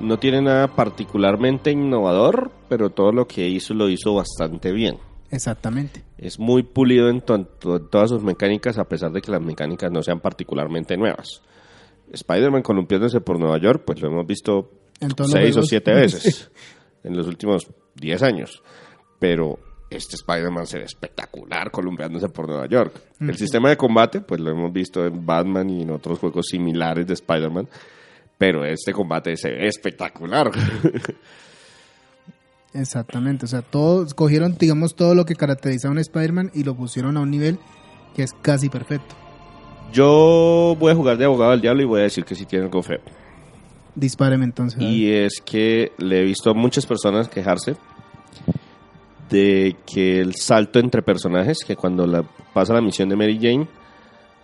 no tiene nada particularmente innovador, pero todo lo que hizo lo hizo bastante bien. Exactamente. Es muy pulido en, to- en todas sus mecánicas, a pesar de que las mecánicas no sean particularmente nuevas. Spider-Man columpiándose por Nueva York, pues lo hemos visto seis o siete veces en los últimos diez años. Pero este Spider-Man se ve espectacular columpiándose por Nueva York. El sistema de combate, pues lo hemos visto en Batman y en otros juegos similares de Spider-Man. Pero este combate se ve espectacular. Exactamente, o sea, todos cogieron, digamos, todo lo que caracteriza a un Spider-Man y lo pusieron a un nivel que es casi perfecto. Yo voy a jugar de abogado del diablo y voy a decir que sí tiene algo feo. Dispáreme entonces. Y es que le he visto a muchas personas quejarse de que el salto entre personajes, que cuando la, pasa la misión de Mary Jane,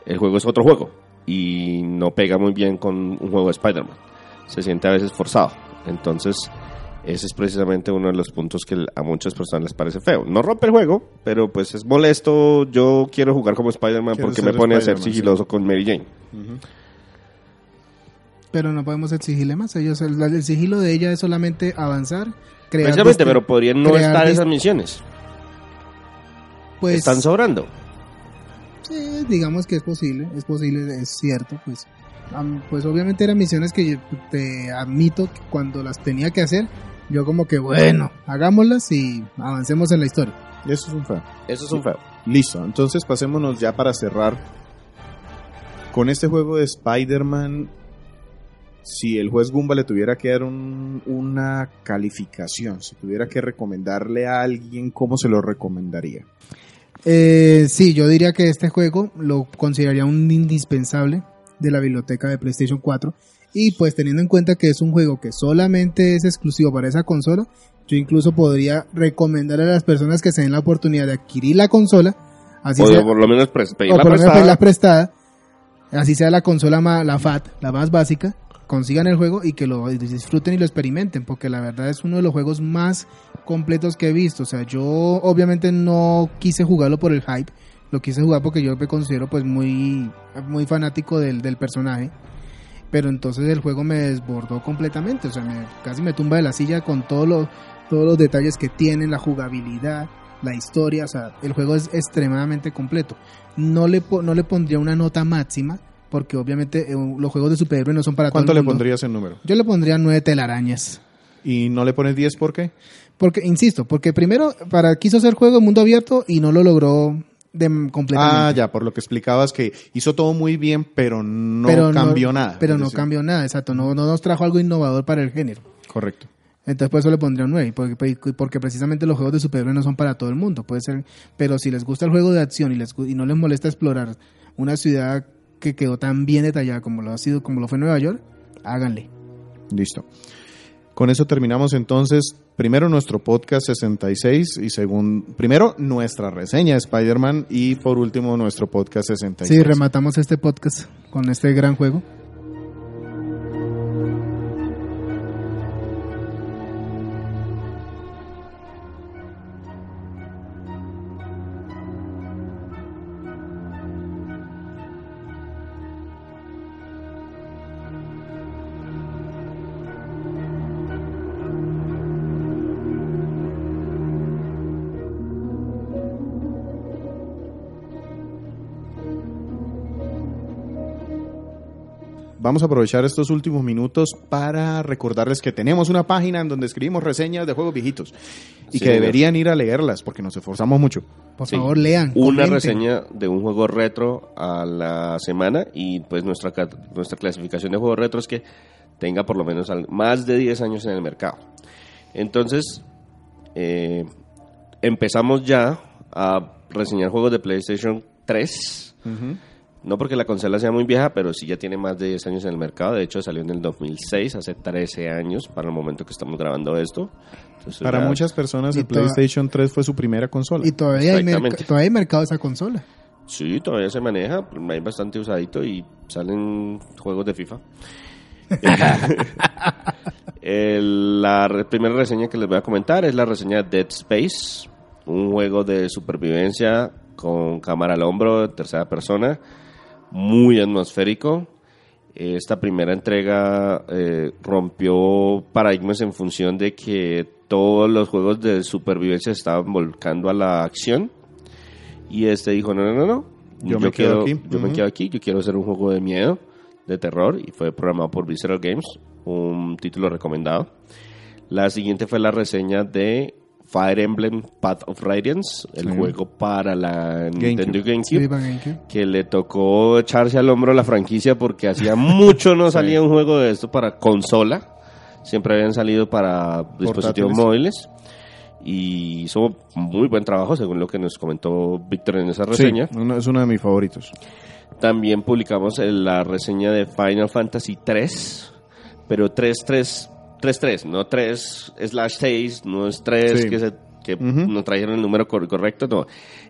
el juego es otro juego y no pega muy bien con un juego de Spider-Man. Se siente a veces forzado. Entonces, ese es precisamente uno de los puntos que a muchas personas les parece feo. No rompe el juego, pero pues es molesto. Yo quiero jugar como Spider-Man porque me pone a ser sí. sigiloso con Mary Jane. Pero no podemos exigirle más. Ellos, el, el sigilo de ella es solamente avanzar, crear. Precisamente, pero podrían no estar esas misiones. Pues, Están sobrando. sí, digamos que es posible, es posible, es cierto, pues. Pues obviamente eran misiones que yo te admito que cuando las tenía que hacer, yo como que bueno, hagámoslas y avancemos en la historia. Eso es un feo. Eso es un feo. Listo, entonces pasémonos ya para cerrar. Con este juego de Spider-Man, si el juez Goomba le tuviera que dar un- una calificación, si tuviera que recomendarle a alguien, ¿cómo se lo recomendaría? Eh, sí, yo diría que este juego lo consideraría un indispensable de la biblioteca de PlayStation 4. Y pues teniendo en cuenta que es un juego que solamente es exclusivo para esa consola, yo incluso podría recomendar a las personas que se den la oportunidad de adquirir la consola, así O sea, por lo menos pres- o pedirla por lo menos prestada. prestada, así sea la consola ma- la FAT, la más básica, consigan el juego y que lo disfruten y lo experimenten, porque la verdad es uno de los juegos más completos que he visto. O sea, yo obviamente no quise jugarlo por el hype, lo quise jugar porque yo me considero pues muy, muy fanático del, del personaje. Pero entonces el juego me desbordó completamente, o sea, me, casi me tumba de la silla con todos los, todos los detalles que tiene, la jugabilidad, la historia, o sea, el juego es extremadamente completo. No le, no le pondría una nota máxima, porque obviamente eh, los juegos de superhéroes no son para ¿Cuánto todo le el mundo. pondrías en número? Yo le pondría nueve telarañas. ¿Y no le pones 10 por qué? Porque, insisto, porque primero para quiso hacer juego de mundo abierto y no lo logró de, completamente. Ah, ya, por lo que explicabas que hizo todo muy bien, pero no Pero cambió nada. Pero no decir, cambió nada, exacto. No, no nos trajo algo innovador para el género. Correcto. Entonces por eso le pondría un 9, porque, porque precisamente los juegos de superhéroes no son para todo el mundo, puede ser, pero si les gusta el juego de acción y, les, y no les molesta explorar una ciudad que quedó tan bien detallada como lo ha sido, como lo fue Nueva York, háganle. Listo. Con eso terminamos entonces, primero nuestro podcast 66 y segundo, primero nuestra reseña de Spider-Man y por último nuestro podcast 66. Sí, rematamos este podcast con este gran juego. Vamos a aprovechar estos últimos minutos para recordarles que tenemos una página en donde escribimos reseñas de juegos viejitos y Sí, que deberían ir a leerlas porque nos esforzamos mucho. Por Sí. favor, lean. Una comenten. reseña de un juego retro a la semana y pues nuestra, nuestra clasificación de juegos retro es que tenga por lo menos más de 10 años en el mercado. Entonces, eh, empezamos ya a reseñar juegos de PlayStation 3. No porque la consola sea muy vieja, pero sí ya tiene más de 10 años en el mercado. De hecho, salió en el 2006, hace 13 años para el momento que estamos grabando esto. Entonces, Para ya- muchas personas Y el toda- PlayStation 3 fue su primera consola. Y todavía hay, todavía hay mercado de esa consola. Sí, todavía se maneja, hay bastante usadito y salen juegos de FIFA. El- la re- primera reseña que les voy a comentar es la reseña de Dead Space, un juego de supervivencia con cámara al hombro, tercera persona, muy atmosférico. Esta primera entrega eh, rompió paradigmas en función de que todos los juegos de supervivencia estaban volcando a la acción. Y este dijo, no, no, no, no. Yo me quedo aquí". Yo me quedo aquí, yo quiero hacer un juego de miedo, de terror, y fue programado por Visceral Games, un título recomendado. La siguiente fue la reseña de Fire Emblem Path of Radiance, el Sí. juego para la Nintendo GameCube. GameCube Sí, para GameCube. que le tocó echarse al hombro la franquicia porque hacía mucho no salía un juego de esto para consola. Siempre habían salido para dispositivos móviles. Y hizo muy buen trabajo, según lo que nos comentó Víctor en esa reseña. Es uno de mis favoritos. También publicamos la reseña de Final Fantasy 3, pero 3-3, 3-3, no 3 slash 6, no es 3 Sí. que, se, que Ujú. no trajeron el número cor- correcto, no.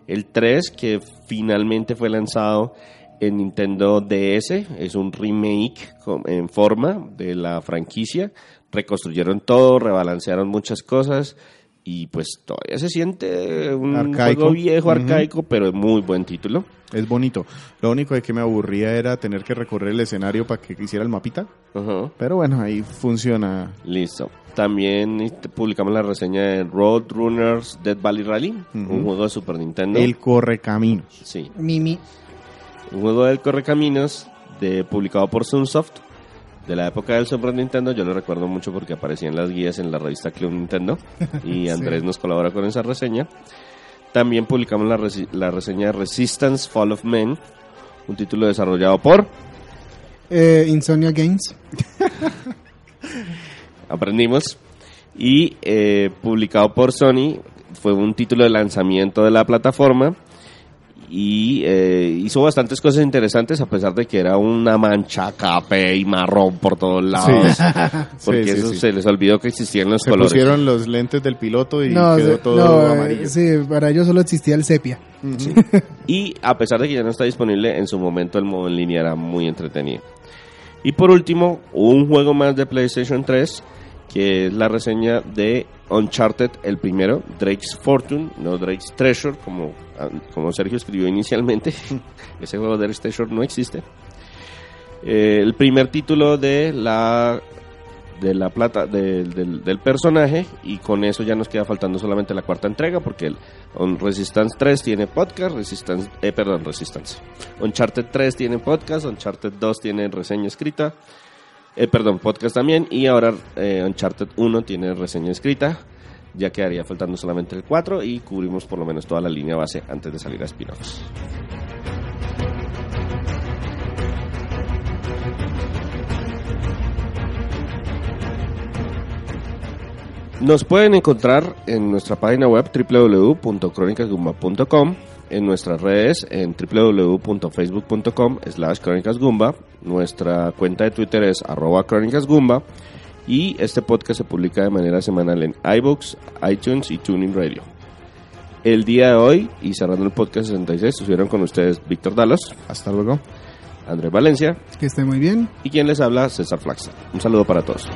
El 3 que finalmente fue lanzado en Nintendo DS, es un remake en forma de la franquicia, reconstruyeron todo, rebalancearon muchas cosas y pues todavía se siente un Arcaico. juego viejo, arcaico, pero es muy buen título. Es bonito. Lo único de que me aburría era tener que recorrer el escenario para que hiciera el mapita. Pero bueno, ahí funciona. Listo. También este, publicamos la reseña de Roadrunners Dead Valley Rally, un juego de Super Nintendo. El correcaminos. Sí, Mimi. un juego del Correcaminos de, publicado por Sunsoft de la época del Super Nintendo. Yo lo recuerdo mucho porque aparecía en las guías en la revista Club Nintendo y Andrés nos colabora con esa reseña. También publicamos la, reseña Resistance Fall of Men, un título desarrollado por Eh, Insomnia Games. aprendimos. Y eh, publicado por Sony, fue un título de lanzamiento de la plataforma. Y eh, hizo bastantes cosas interesantes, a pesar de que era una mancha café y marrón por todos lados. Porque Sí, sí, eso sí. se les olvidó que existían los Se colores. pusieron los lentes del piloto y No, quedó se- todo no, eh, amarillo. sí, para ellos solo existía el sepia. Y a pesar de que ya no está disponible, en su momento el modo en línea era muy entretenido. Y por último, un juego más de PlayStation 3, que es la reseña de Uncharted, el primero, Drake's Fortune, no Drake's Treasure, como, como Sergio escribió inicialmente. Ese juego de Treasure no existe. eh, el primer título de la de la plata del personaje y con eso ya nos queda faltando solamente la cuarta entrega porque el On Resistance 3 tiene podcast, Resistance, eh, perdón, Resistance. Uncharted 3 tiene podcast, Uncharted 2 tiene reseña escrita, eh, perdón, podcast también y ahora eh, Uncharted 1 tiene reseña escrita. Ya quedaría faltando solamente el 4 y cubrimos por lo menos toda la línea base antes de salir a spin-offs. Nos pueden encontrar en nuestra página web www.cronicasgumba.com, en nuestras redes en www.facebook.com slash crónicasgumba, nuestra cuenta de Twitter es arroba crónicasgumba y este podcast se publica de manera semanal en iBooks, iTunes y Tuning Radio. El día de hoy, y cerrando el podcast 66, estuvieron con ustedes Víctor Dalos, Hasta luego. Andrés Valencia Que esté muy bien. y quien les habla, César Flaxa. Un saludo para todos.